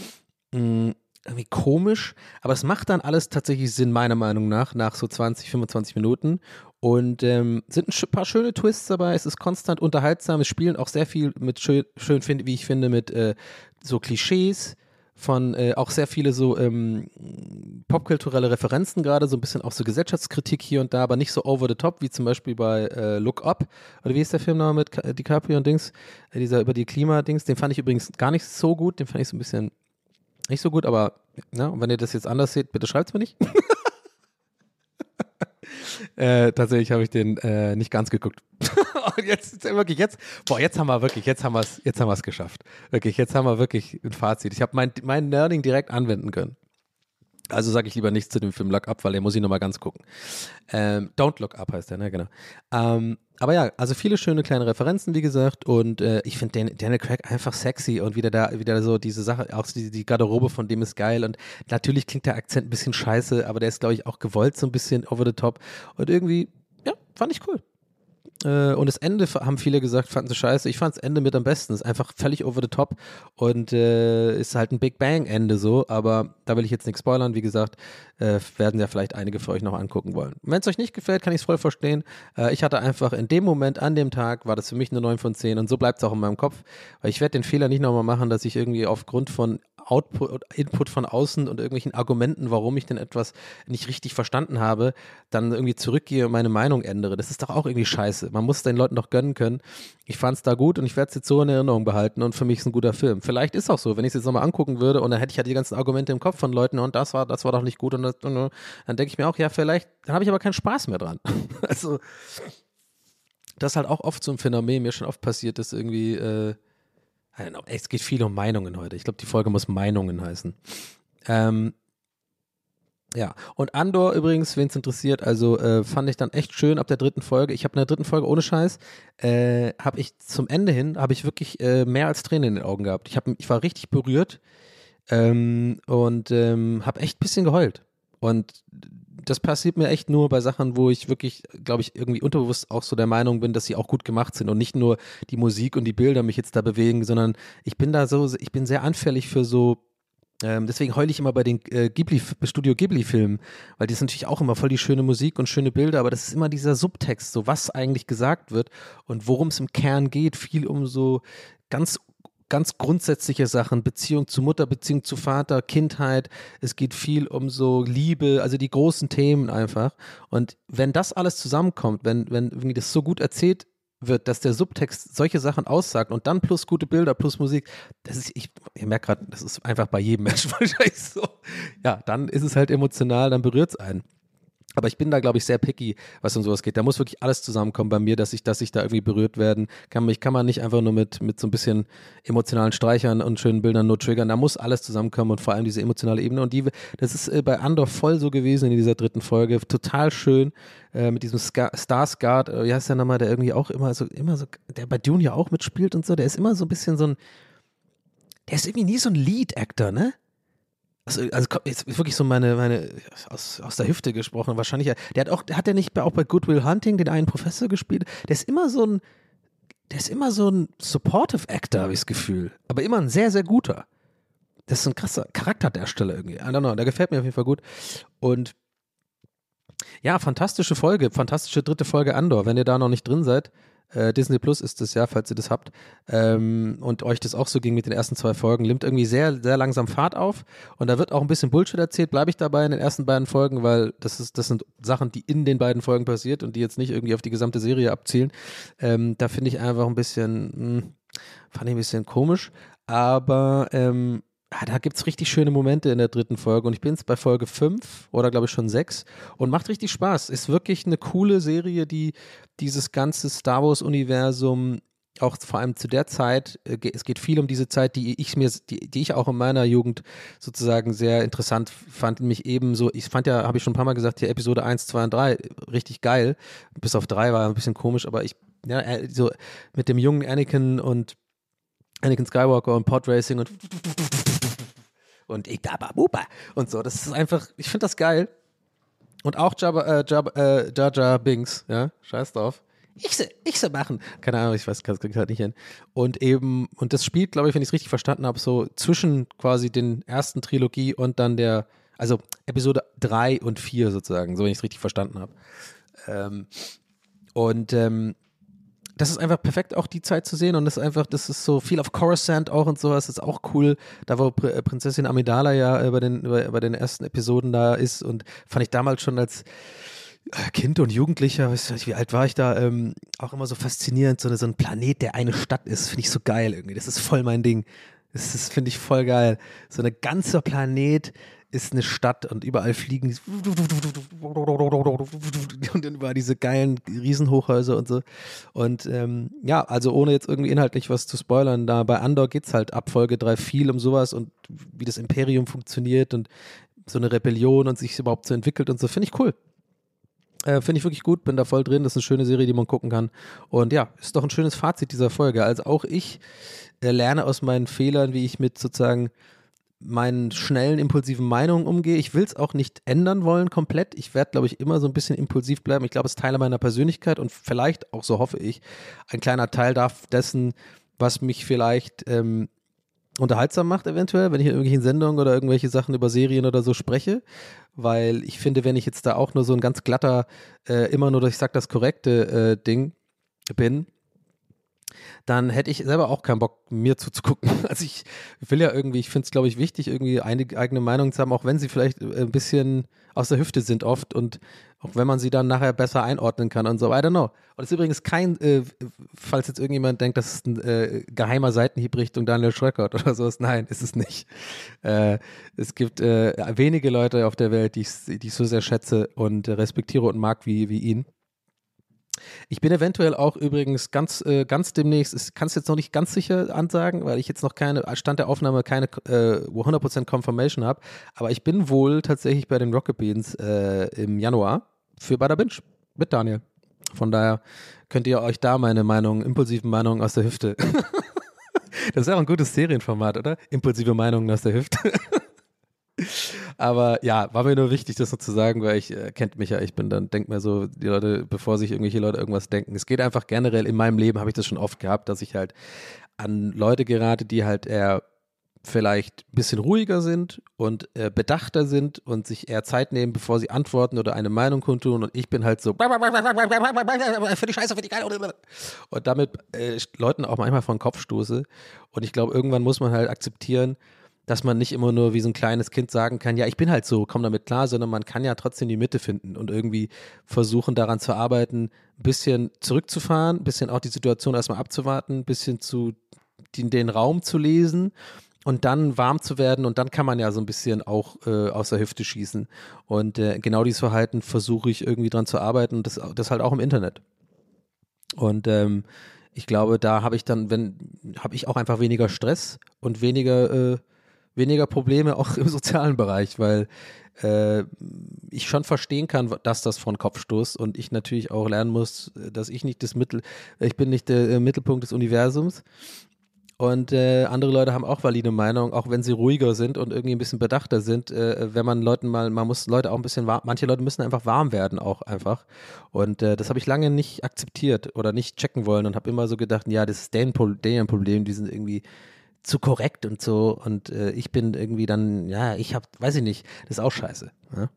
[SPEAKER 3] mh, irgendwie komisch, aber es macht dann alles tatsächlich Sinn, meiner Meinung nach, nach so 20, 25 Minuten. Und ähm, sind ein paar schöne Twists dabei, es ist konstant unterhaltsam, es spielen auch sehr viel mit schön, schön find, wie ich finde, mit äh, so Klischees von äh, auch sehr viele so ähm, popkulturelle Referenzen gerade, so ein bisschen auch so Gesellschaftskritik hier und da, aber nicht so over the top, wie zum Beispiel bei äh, Look Up, oder wie ist der Film noch mit Ka- DiCaprio und Dings, äh, dieser über die Klimadings, den fand ich übrigens gar nicht so gut, den fand ich so ein bisschen nicht so gut, aber ne, und wenn ihr das jetzt anders seht, bitte schreibt es mir nicht. äh, tatsächlich habe ich den äh, nicht ganz geguckt. jetzt wirklich jetzt, boah, jetzt haben wir wirklich, jetzt haben wir es, jetzt haben wir es geschafft. Wirklich, jetzt haben wir wirklich ein Fazit. Ich habe mein, mein Learning direkt anwenden können. Also sage ich lieber nichts zu dem Film Look Up, weil den muss ich nochmal ganz gucken. Ähm, Don't Look Up heißt der, ne? Genau. Ähm, aber ja, also viele schöne kleine Referenzen, wie gesagt. Und äh, ich finde Dan Daniel Craig einfach sexy und wieder da, wieder so diese Sache, auch die, die Garderobe von dem ist geil. Und natürlich klingt der Akzent ein bisschen scheiße, aber der ist, glaube ich, auch gewollt so ein bisschen over the top. Und irgendwie, ja, fand ich cool. Äh, und das Ende haben viele gesagt, fanden sie scheiße. Ich fand das Ende mit am besten. Ist einfach völlig over the top und äh, ist halt ein Big Bang Ende so. Aber da will ich jetzt nichts spoilern. Wie gesagt, äh, werden ja vielleicht einige für euch noch angucken wollen. Wenn es euch nicht gefällt, kann ich es voll verstehen. Äh, ich hatte einfach in dem Moment, an dem Tag, war das für mich eine 9 von 10 und so bleibt es auch in meinem Kopf. Weil ich werde den Fehler nicht nochmal machen, dass ich irgendwie aufgrund von Output, Input von außen und irgendwelchen Argumenten, warum ich denn etwas nicht richtig verstanden habe, dann irgendwie zurückgehe und meine Meinung ändere. Das ist doch auch irgendwie scheiße. Man muss den Leuten doch gönnen können. Ich fand es da gut und ich werde es jetzt so in Erinnerung behalten und für mich ist ein guter Film. Vielleicht ist auch so, wenn ich es jetzt nochmal angucken würde und dann hätte ich ja die ganzen Argumente im Kopf von Leuten und das war, das war doch nicht gut und, das, dann denke ich mir auch, ja, vielleicht, dann habe ich aber keinen Spaß mehr dran. also, das ist halt auch oft so ein Phänomen, mir schon oft passiert, dass irgendwie, äh, know, es geht viel um Meinungen heute. Ich glaube, die Folge muss Meinungen heißen. Ähm, ja, und Andor übrigens, wen es interessiert, also äh, fand ich dann echt schön ab der dritten Folge. Ich habe in der dritten Folge ohne Scheiß, äh, habe ich zum Ende hin, habe ich wirklich äh, mehr als Tränen in den Augen gehabt. Ich, hab, ich war richtig berührt ähm, und ähm, habe echt ein bisschen geheult. Und das passiert mir echt nur bei Sachen, wo ich wirklich, glaube ich, irgendwie unterbewusst auch so der Meinung bin, dass sie auch gut gemacht sind und nicht nur die Musik und die Bilder mich jetzt da bewegen, sondern ich bin da so, ich bin sehr anfällig für so ähm, deswegen heule ich immer bei den äh, Ghibli, Studio Ghibli-Filmen, weil die ist natürlich auch immer voll die schöne Musik und schöne Bilder, aber das ist immer dieser Subtext, so was eigentlich gesagt wird und worum es im Kern geht, viel um so ganz ganz grundsätzliche Sachen, Beziehung zu Mutter, Beziehung zu Vater, Kindheit, es geht viel um so Liebe, also die großen Themen einfach. Und wenn das alles zusammenkommt, wenn, wenn irgendwie das so gut erzählt wird, dass der Subtext solche Sachen aussagt und dann plus gute Bilder, plus Musik, das ist, ich, ich merke gerade, das ist einfach bei jedem Menschen wahrscheinlich so. Ja, dann ist es halt emotional, dann berührt es einen. Aber ich bin da, glaube ich, sehr picky, was um sowas geht. Da muss wirklich alles zusammenkommen bei mir, dass ich, dass ich da irgendwie berührt werden kann. Ich kann man nicht einfach nur mit, mit so ein bisschen emotionalen Streichern und schönen Bildern nur triggern. Da muss alles zusammenkommen und vor allem diese emotionale Ebene. Und die, das ist äh, bei Andor voll so gewesen in dieser dritten Folge. Total schön äh, mit diesem Ska Starsguard, äh, wie heißt der nochmal, der irgendwie auch immer so, immer so, der bei Dune ja auch mitspielt und so. Der ist immer so ein bisschen so ein, der ist irgendwie nie so ein Lead-Actor, ne? Also, also jetzt wirklich so meine, meine aus, aus der Hüfte gesprochen, wahrscheinlich, der hat auch, hat er nicht auch bei Goodwill Hunting den einen Professor gespielt? Der ist immer so ein, der ist immer so ein Supportive Actor, habe ich das Gefühl. Aber immer ein sehr, sehr guter. Das ist ein krasser Charakterdarsteller irgendwie. I don't know, der gefällt mir auf jeden Fall gut. Und ja, fantastische Folge, fantastische dritte Folge Andor. Wenn ihr da noch nicht drin seid, äh, Disney Plus ist das ja, falls ihr das habt, ähm, und euch das auch so ging mit den ersten zwei Folgen, nimmt irgendwie sehr, sehr langsam Fahrt auf. Und da wird auch ein bisschen Bullshit erzählt, bleibe ich dabei in den ersten beiden Folgen, weil das ist, das sind Sachen, die in den beiden Folgen passiert und die jetzt nicht irgendwie auf die gesamte Serie abzielen. Ähm, da finde ich einfach ein bisschen, mh, fand ich ein bisschen komisch, aber ähm, ah, da gibt es richtig schöne Momente in der dritten Folge und ich bin jetzt bei Folge 5 oder glaube ich schon 6 und macht richtig Spaß. Ist wirklich eine coole Serie, die dieses ganze Star Wars-Universum auch vor allem zu der Zeit, äh, es geht viel um diese Zeit, die ich mir, die, die ich auch in meiner Jugend sozusagen sehr interessant fand, mich eben so, ich fand ja, habe ich schon ein paar Mal gesagt, hier Episode 1, 2 und 3 richtig geil, bis auf 3 war ein bisschen komisch, aber ich, ja, äh, so mit dem jungen Anakin und Anakin Skywalker und Podracing und und ich da Buba und so. Das ist einfach, ich finde das geil. Und auch Jabba, äh, Jabba, äh, Jar Binks, ja, scheiß drauf. Ich se, ich se machen. Keine Ahnung, ich weiß, kann es halt nicht hin. Und eben, und das spielt, glaube ich, wenn ich es richtig verstanden habe, so zwischen quasi den ersten Trilogie und dann der, also Episode 3 und 4 sozusagen, so wenn ich es richtig verstanden habe. Ähm, und ähm, das ist einfach perfekt, auch die Zeit zu sehen. Und das ist einfach, das ist so viel auf Coruscant auch und sowas. Das ist auch cool. Da, wo äh, Prinzessin Amidala ja äh, bei den, bei, den ersten Episoden da ist. Und fand ich damals schon als äh, Kind und Jugendlicher, weiß nicht, wie alt war ich da, ähm, auch immer so faszinierend. So, so ein Planet, der eine Stadt ist, finde ich so geil irgendwie. Das ist voll mein Ding. Das finde ich voll geil. So ein ganzer Planet ist eine Stadt und überall fliegen und dann war diese geilen Riesenhochhäuser und so. Und ähm, ja, also ohne jetzt irgendwie inhaltlich was zu spoilern, da bei Andor geht es halt ab Folge 3 viel um sowas und wie das Imperium funktioniert und so eine Rebellion und sich überhaupt so entwickelt und so. Finde ich cool. Äh, Finde ich wirklich gut, bin da voll drin. Das ist eine schöne Serie, die man gucken kann. Und ja, ist doch ein schönes Fazit dieser Folge. Also auch ich äh, lerne aus meinen Fehlern, wie ich mit sozusagen meinen schnellen, impulsiven Meinungen umgehe. Ich will es auch nicht ändern wollen komplett. Ich werde, glaube ich, immer so ein bisschen impulsiv bleiben. Ich glaube, es ist Teil meiner Persönlichkeit und vielleicht, auch so hoffe ich, ein kleiner Teil darf dessen, was mich vielleicht ähm, unterhaltsam macht, eventuell, wenn ich in irgendwelchen Sendungen oder irgendwelche Sachen über Serien oder so spreche. Weil ich finde, wenn ich jetzt da auch nur so ein ganz glatter, äh, immer nur, ich sag das korrekte äh, Ding bin, dann hätte ich selber auch keinen Bock, mir zuzugucken. Also ich will ja irgendwie, ich finde es, glaube ich, wichtig, irgendwie eine eigene Meinung zu haben, auch wenn sie vielleicht äh, ein bisschen aus der Hüfte sind oft und auch wenn man sie dann nachher besser einordnen kann und so. I don't know. Und es ist übrigens kein, äh, falls jetzt irgendjemand denkt, das ist ein äh, geheimer Seitenhieb Richtung Daniel Schröckert oder sowas. Nein, ist es nicht. Äh, es gibt äh, wenige Leute auf der Welt, die ich, die ich so sehr schätze und äh, respektiere und mag wie, wie ihn. Ich bin eventuell auch übrigens ganz, äh, ganz demnächst, ich kann es jetzt noch nicht ganz sicher ansagen, weil ich jetzt noch keine, Stand der Aufnahme keine äh, 100% Confirmation habe, aber ich bin wohl tatsächlich bei den Rocket Beans äh, im Januar für Bada Binge mit Daniel. Von daher könnt ihr euch da meine Meinung, impulsiven Meinungen aus der Hüfte. das ist ja auch ein gutes Serienformat, oder? Impulsive Meinungen aus der Hüfte. Aber ja, war mir nur wichtig, das so zu sagen, weil ich äh, kennt mich ja, ich bin dann, denk mir so, die Leute, bevor sich irgendwelche Leute irgendwas denken. Es geht einfach generell in meinem Leben, habe ich das schon oft gehabt, dass ich halt an Leute gerate, die halt eher vielleicht ein bisschen ruhiger sind und äh, bedachter sind und sich eher Zeit nehmen, bevor sie antworten oder eine Meinung kundtun. Und ich bin halt so für die Scheiße, für die geil und damit äh, Leuten auch manchmal vor den Kopf stoße. Und ich glaube, irgendwann muss man halt akzeptieren, dass man nicht immer nur wie so ein kleines Kind sagen kann, ja, ich bin halt so, komm damit klar, sondern man kann ja trotzdem die Mitte finden und irgendwie versuchen daran zu arbeiten, ein bisschen zurückzufahren, ein bisschen auch die Situation erstmal abzuwarten, ein bisschen zu den, den Raum zu lesen und dann warm zu werden und dann kann man ja so ein bisschen auch äh, aus der Hüfte schießen. Und äh, genau dieses Verhalten versuche ich irgendwie dran zu arbeiten und das, das halt auch im Internet. Und ähm, ich glaube, da habe ich dann, wenn, habe ich auch einfach weniger Stress und weniger, äh, weniger Probleme auch im sozialen Bereich, weil äh, ich schon verstehen kann, dass das von Kopf stoßt und ich natürlich auch lernen muss, dass ich nicht das Mittel, ich bin nicht der äh, Mittelpunkt des Universums Und äh, andere Leute haben auch valide Meinung, auch wenn sie ruhiger sind und irgendwie ein bisschen bedachter sind. Äh, wenn man Leuten mal, man muss Leute auch ein bisschen warm, manche Leute müssen einfach warm werden auch einfach. Und äh, das habe ich lange nicht akzeptiert oder nicht checken wollen und habe immer so gedacht, ja, das ist deren, deren Problem, die sind irgendwie zu korrekt und so. Und äh, ich bin irgendwie dann, ja, ich habe, weiß ich nicht, das ist auch scheiße. Ja?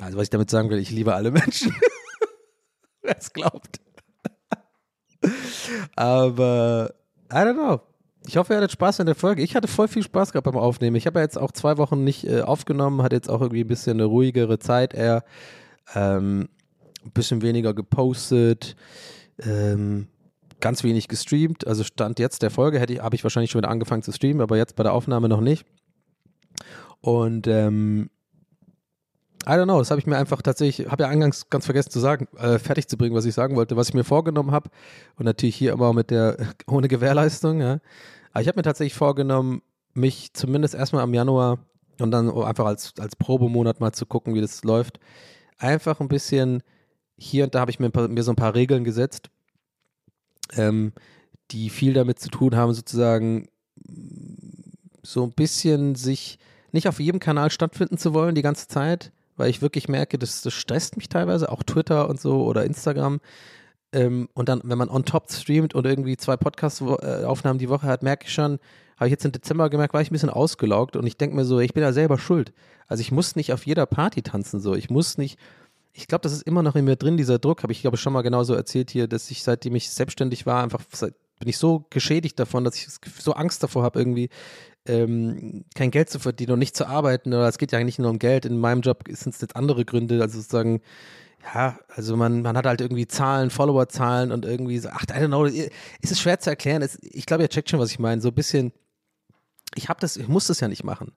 [SPEAKER 3] Also was ich damit sagen will, ich liebe alle Menschen. Wer es glaubt. Aber I don't know. Ich hoffe, ihr hattet Spaß an der Folge. Ich hatte voll viel Spaß gehabt beim Aufnehmen. Ich habe ja jetzt auch zwei Wochen nicht äh, aufgenommen, hatte jetzt auch irgendwie ein bisschen eine ruhigere Zeit eher. Ähm, ein bisschen weniger gepostet, ähm, ganz wenig gestreamt. Also Stand jetzt der Folge hätte ich, habe ich wahrscheinlich schon wieder angefangen zu streamen, aber jetzt bei der Aufnahme noch nicht. Und ähm, I don't know, das habe ich mir einfach tatsächlich, habe ja eingangs ganz vergessen zu sagen, äh, fertig zu bringen, was ich sagen wollte, was ich mir vorgenommen habe. Und natürlich hier immer mit der, ohne Gewährleistung, ja. Aber ich habe mir tatsächlich vorgenommen, mich zumindest erstmal am Januar und dann einfach als, als Probemonat mal zu gucken, wie das läuft. Einfach ein bisschen, hier und da habe ich mir, mir so ein paar Regeln gesetzt, ähm, die viel damit zu tun haben, sozusagen so ein bisschen sich nicht auf jedem Kanal stattfinden zu wollen die ganze Zeit, weil ich wirklich merke, das, das stresst mich teilweise, auch Twitter und so oder Instagram. Ähm, und dann, wenn man on top streamt und irgendwie zwei Podcast-Aufnahmen die Woche hat, merke ich schon, habe ich jetzt im Dezember gemerkt, war ich ein bisschen ausgelaugt und ich denke mir so, ich bin ja selber schuld. Also ich muss nicht auf jeder Party tanzen so. Ich muss nicht, ich glaube, das ist immer noch in mir drin, dieser Druck, habe ich glaube ich schon mal genauso erzählt hier, dass ich seitdem ich selbstständig war, einfach seit, bin ich so geschädigt davon, dass ich so Angst davor habe, irgendwie ähm, kein Geld zu verdienen und nicht zu arbeiten. Oder es geht ja nicht nur um Geld. In meinem Job sind es jetzt andere Gründe, also sozusagen, ja, also man, man hat halt irgendwie Zahlen, Followerzahlen und irgendwie so, ach, I don't know, es ist schwer zu erklären. Es, ich glaube, ihr checkt schon, was ich meine. So ein bisschen, ich habe das, ich muss das ja nicht machen.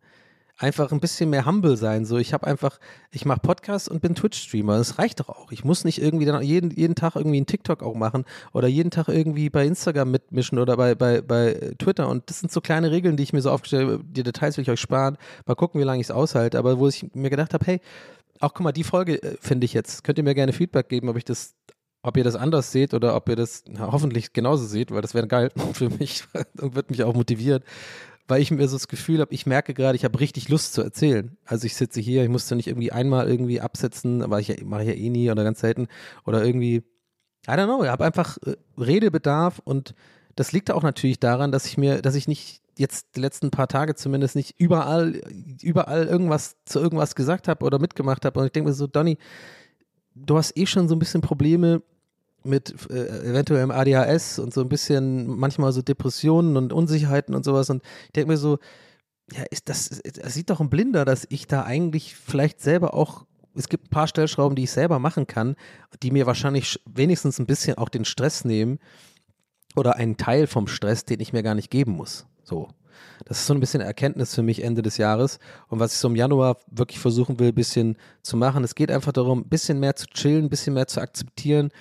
[SPEAKER 3] Einfach ein bisschen mehr humble sein. So, ich habe einfach, ich mache Podcasts und bin Twitch-Streamer. Das reicht doch auch. Ich muss nicht irgendwie dann jeden, jeden Tag irgendwie einen TikTok auch machen oder jeden Tag irgendwie bei Instagram mitmischen oder bei, bei, bei Twitter. Und das sind so kleine Regeln, die ich mir so aufgestellt habe. Die Details will ich euch sparen. Mal gucken, wie lange ich es aushalte. Aber wo ich mir gedacht habe, hey, auch guck mal, die Folge äh, finde ich jetzt. Könnt ihr mir gerne Feedback geben, ob ich das ob ihr das anders seht oder ob ihr das na, hoffentlich genauso seht, weil das wäre geil für mich und wird mich auch motiviert, weil ich mir so das Gefühl habe, ich merke gerade, ich habe richtig Lust zu erzählen. Also ich sitze hier, ich musste nicht irgendwie einmal irgendwie absetzen, aber ich mache ja eh nie oder ganz selten oder irgendwie, I don't know, ich habe einfach äh, Redebedarf und das liegt auch natürlich daran, dass ich mir, dass ich nicht jetzt die letzten paar Tage zumindest nicht überall, überall irgendwas zu irgendwas gesagt habe oder mitgemacht habe und ich denke mir so, Donny, du hast eh schon so ein bisschen Probleme mit äh, eventuellem ADHS und so ein bisschen manchmal so Depressionen und Unsicherheiten und sowas. Und ich denke mir so, ja, ist das, das sieht doch ein Blinder, dass ich da eigentlich vielleicht selber auch, es gibt ein paar Stellschrauben, die ich selber machen kann, die mir wahrscheinlich wenigstens ein bisschen auch den Stress nehmen oder einen Teil vom Stress, den ich mir gar nicht geben muss. So. Das ist so ein bisschen Erkenntnis für mich Ende des Jahres. Und was ich so im Januar wirklich versuchen will, ein bisschen zu machen, es geht einfach darum, ein bisschen mehr zu chillen, ein bisschen mehr zu akzeptieren,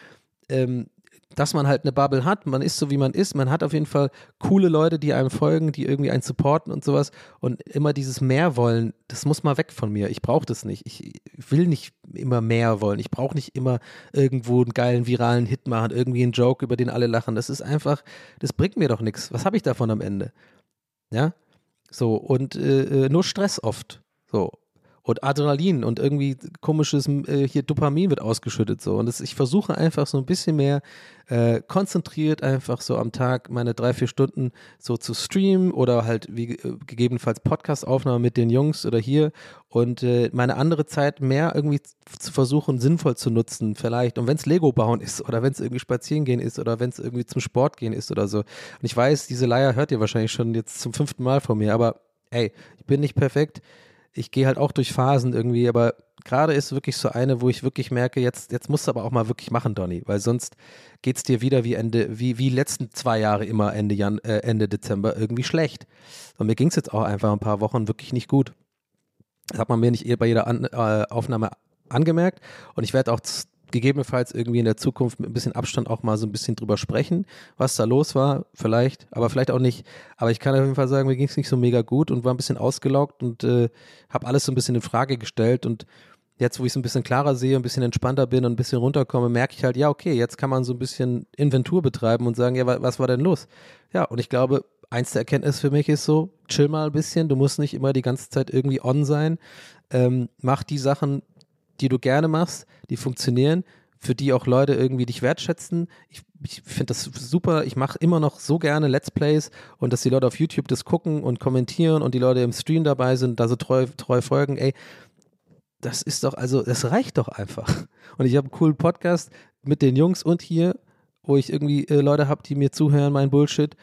[SPEAKER 3] ähm, dass man halt eine Bubble hat. Man ist so, wie man ist. Man hat auf jeden Fall coole Leute, die einem folgen, die irgendwie einen supporten und sowas. Und immer dieses mehr wollen, das muss mal weg von mir. Ich brauche das nicht. Ich will nicht immer mehr wollen. Ich brauche nicht immer irgendwo einen geilen viralen Hit machen, irgendwie einen Joke, über den alle lachen. Das ist einfach, das bringt mir doch nichts. Was habe ich davon am Ende? Ja, so und äh, nur Stress oft. So und Adrenalin und irgendwie komisches äh, hier Dopamin wird ausgeschüttet so. Und das, ich versuche einfach so ein bisschen mehr äh, konzentriert einfach so am Tag meine drei vier Stunden so zu streamen oder halt wie äh, gegebenenfalls Podcast-Aufnahme mit den Jungs oder hier und äh, meine andere Zeit mehr irgendwie zu versuchen sinnvoll zu nutzen vielleicht. Und wenn es Lego bauen ist oder wenn es irgendwie spazieren gehen ist oder wenn es irgendwie zum Sport gehen ist oder so. Und ich weiß diese Leier hört ihr wahrscheinlich schon jetzt zum fünften Mal von mir aber ey ich bin nicht perfekt ich gehe halt auch durch Phasen irgendwie, aber gerade ist wirklich so eine, wo ich wirklich merke, jetzt, jetzt musst du aber auch mal wirklich machen, Donny, weil sonst geht es dir wieder wie Ende, wie, wie letzten zwei Jahre immer Ende, Jan, äh, Ende Dezember irgendwie schlecht. Und mir ging es jetzt auch einfach ein paar Wochen wirklich nicht gut. Das hat man mir nicht bei jeder An äh, Aufnahme angemerkt und ich werde auch gegebenenfalls irgendwie in der Zukunft mit ein bisschen Abstand auch mal so ein bisschen drüber sprechen, was da los war, vielleicht, aber vielleicht auch nicht. Aber ich kann auf jeden Fall sagen, mir ging es nicht so mega gut und war ein bisschen ausgelaugt und äh, habe alles so ein bisschen in Frage gestellt und jetzt, wo ich es ein bisschen klarer sehe, ein bisschen entspannter bin und ein bisschen runterkomme, merke ich halt, ja, okay, jetzt kann man so ein bisschen Inventur betreiben und sagen, ja, was war denn los? Ja, und ich glaube, eins der Erkenntnisse für mich ist so, chill mal ein bisschen, du musst nicht immer die ganze Zeit irgendwie on sein. Ähm, mach die Sachen, die du gerne machst, die funktionieren, für die auch Leute irgendwie dich wertschätzen. Ich, ich finde das super. Ich mache immer noch so gerne Let's Plays und dass die Leute auf YouTube das gucken und kommentieren und die Leute im Stream dabei sind, da so treu, treu folgen. Ey, das ist doch, also, das reicht doch einfach. Und ich habe einen coolen Podcast mit den Jungs und hier, wo ich irgendwie äh, Leute habe, die mir zuhören, mein Bullshit.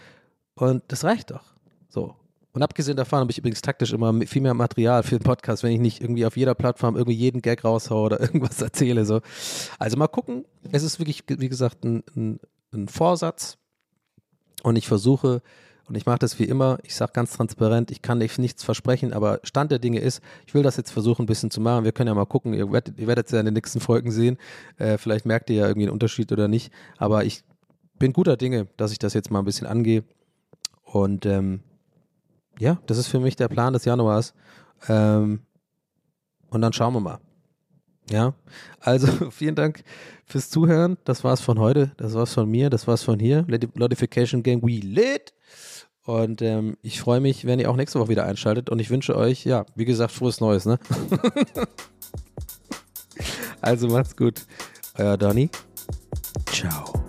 [SPEAKER 3] Und das reicht doch. So. Und abgesehen davon habe ich übrigens taktisch immer viel mehr Material für den Podcast, wenn ich nicht irgendwie auf jeder Plattform irgendwie jeden Gag raushaue oder irgendwas erzähle. So. Also mal gucken. Es ist wirklich, wie gesagt, ein, ein, ein Vorsatz. Und ich versuche, und ich mache das wie immer, ich sage ganz transparent, ich kann nichts versprechen, aber Stand der Dinge ist, ich will das jetzt versuchen, ein bisschen zu machen. Wir können ja mal gucken, ihr werdet, ihr werdet es ja in den nächsten Folgen sehen. Äh, vielleicht merkt ihr ja irgendwie einen Unterschied oder nicht. Aber ich bin guter Dinge, dass ich das jetzt mal ein bisschen angehe. Und ähm, ja, das ist für mich der Plan des Januars. Ähm, und dann schauen wir mal. Ja, also vielen Dank fürs Zuhören. Das war's von heute. Das war's von mir. Das war's von hier. Notification Gang, we lit. Und ähm, ich freue mich, wenn ihr auch nächste Woche wieder einschaltet. Und ich wünsche euch, ja, wie gesagt, frohes Neues, ne? also macht's gut. Euer Donny. Ciao.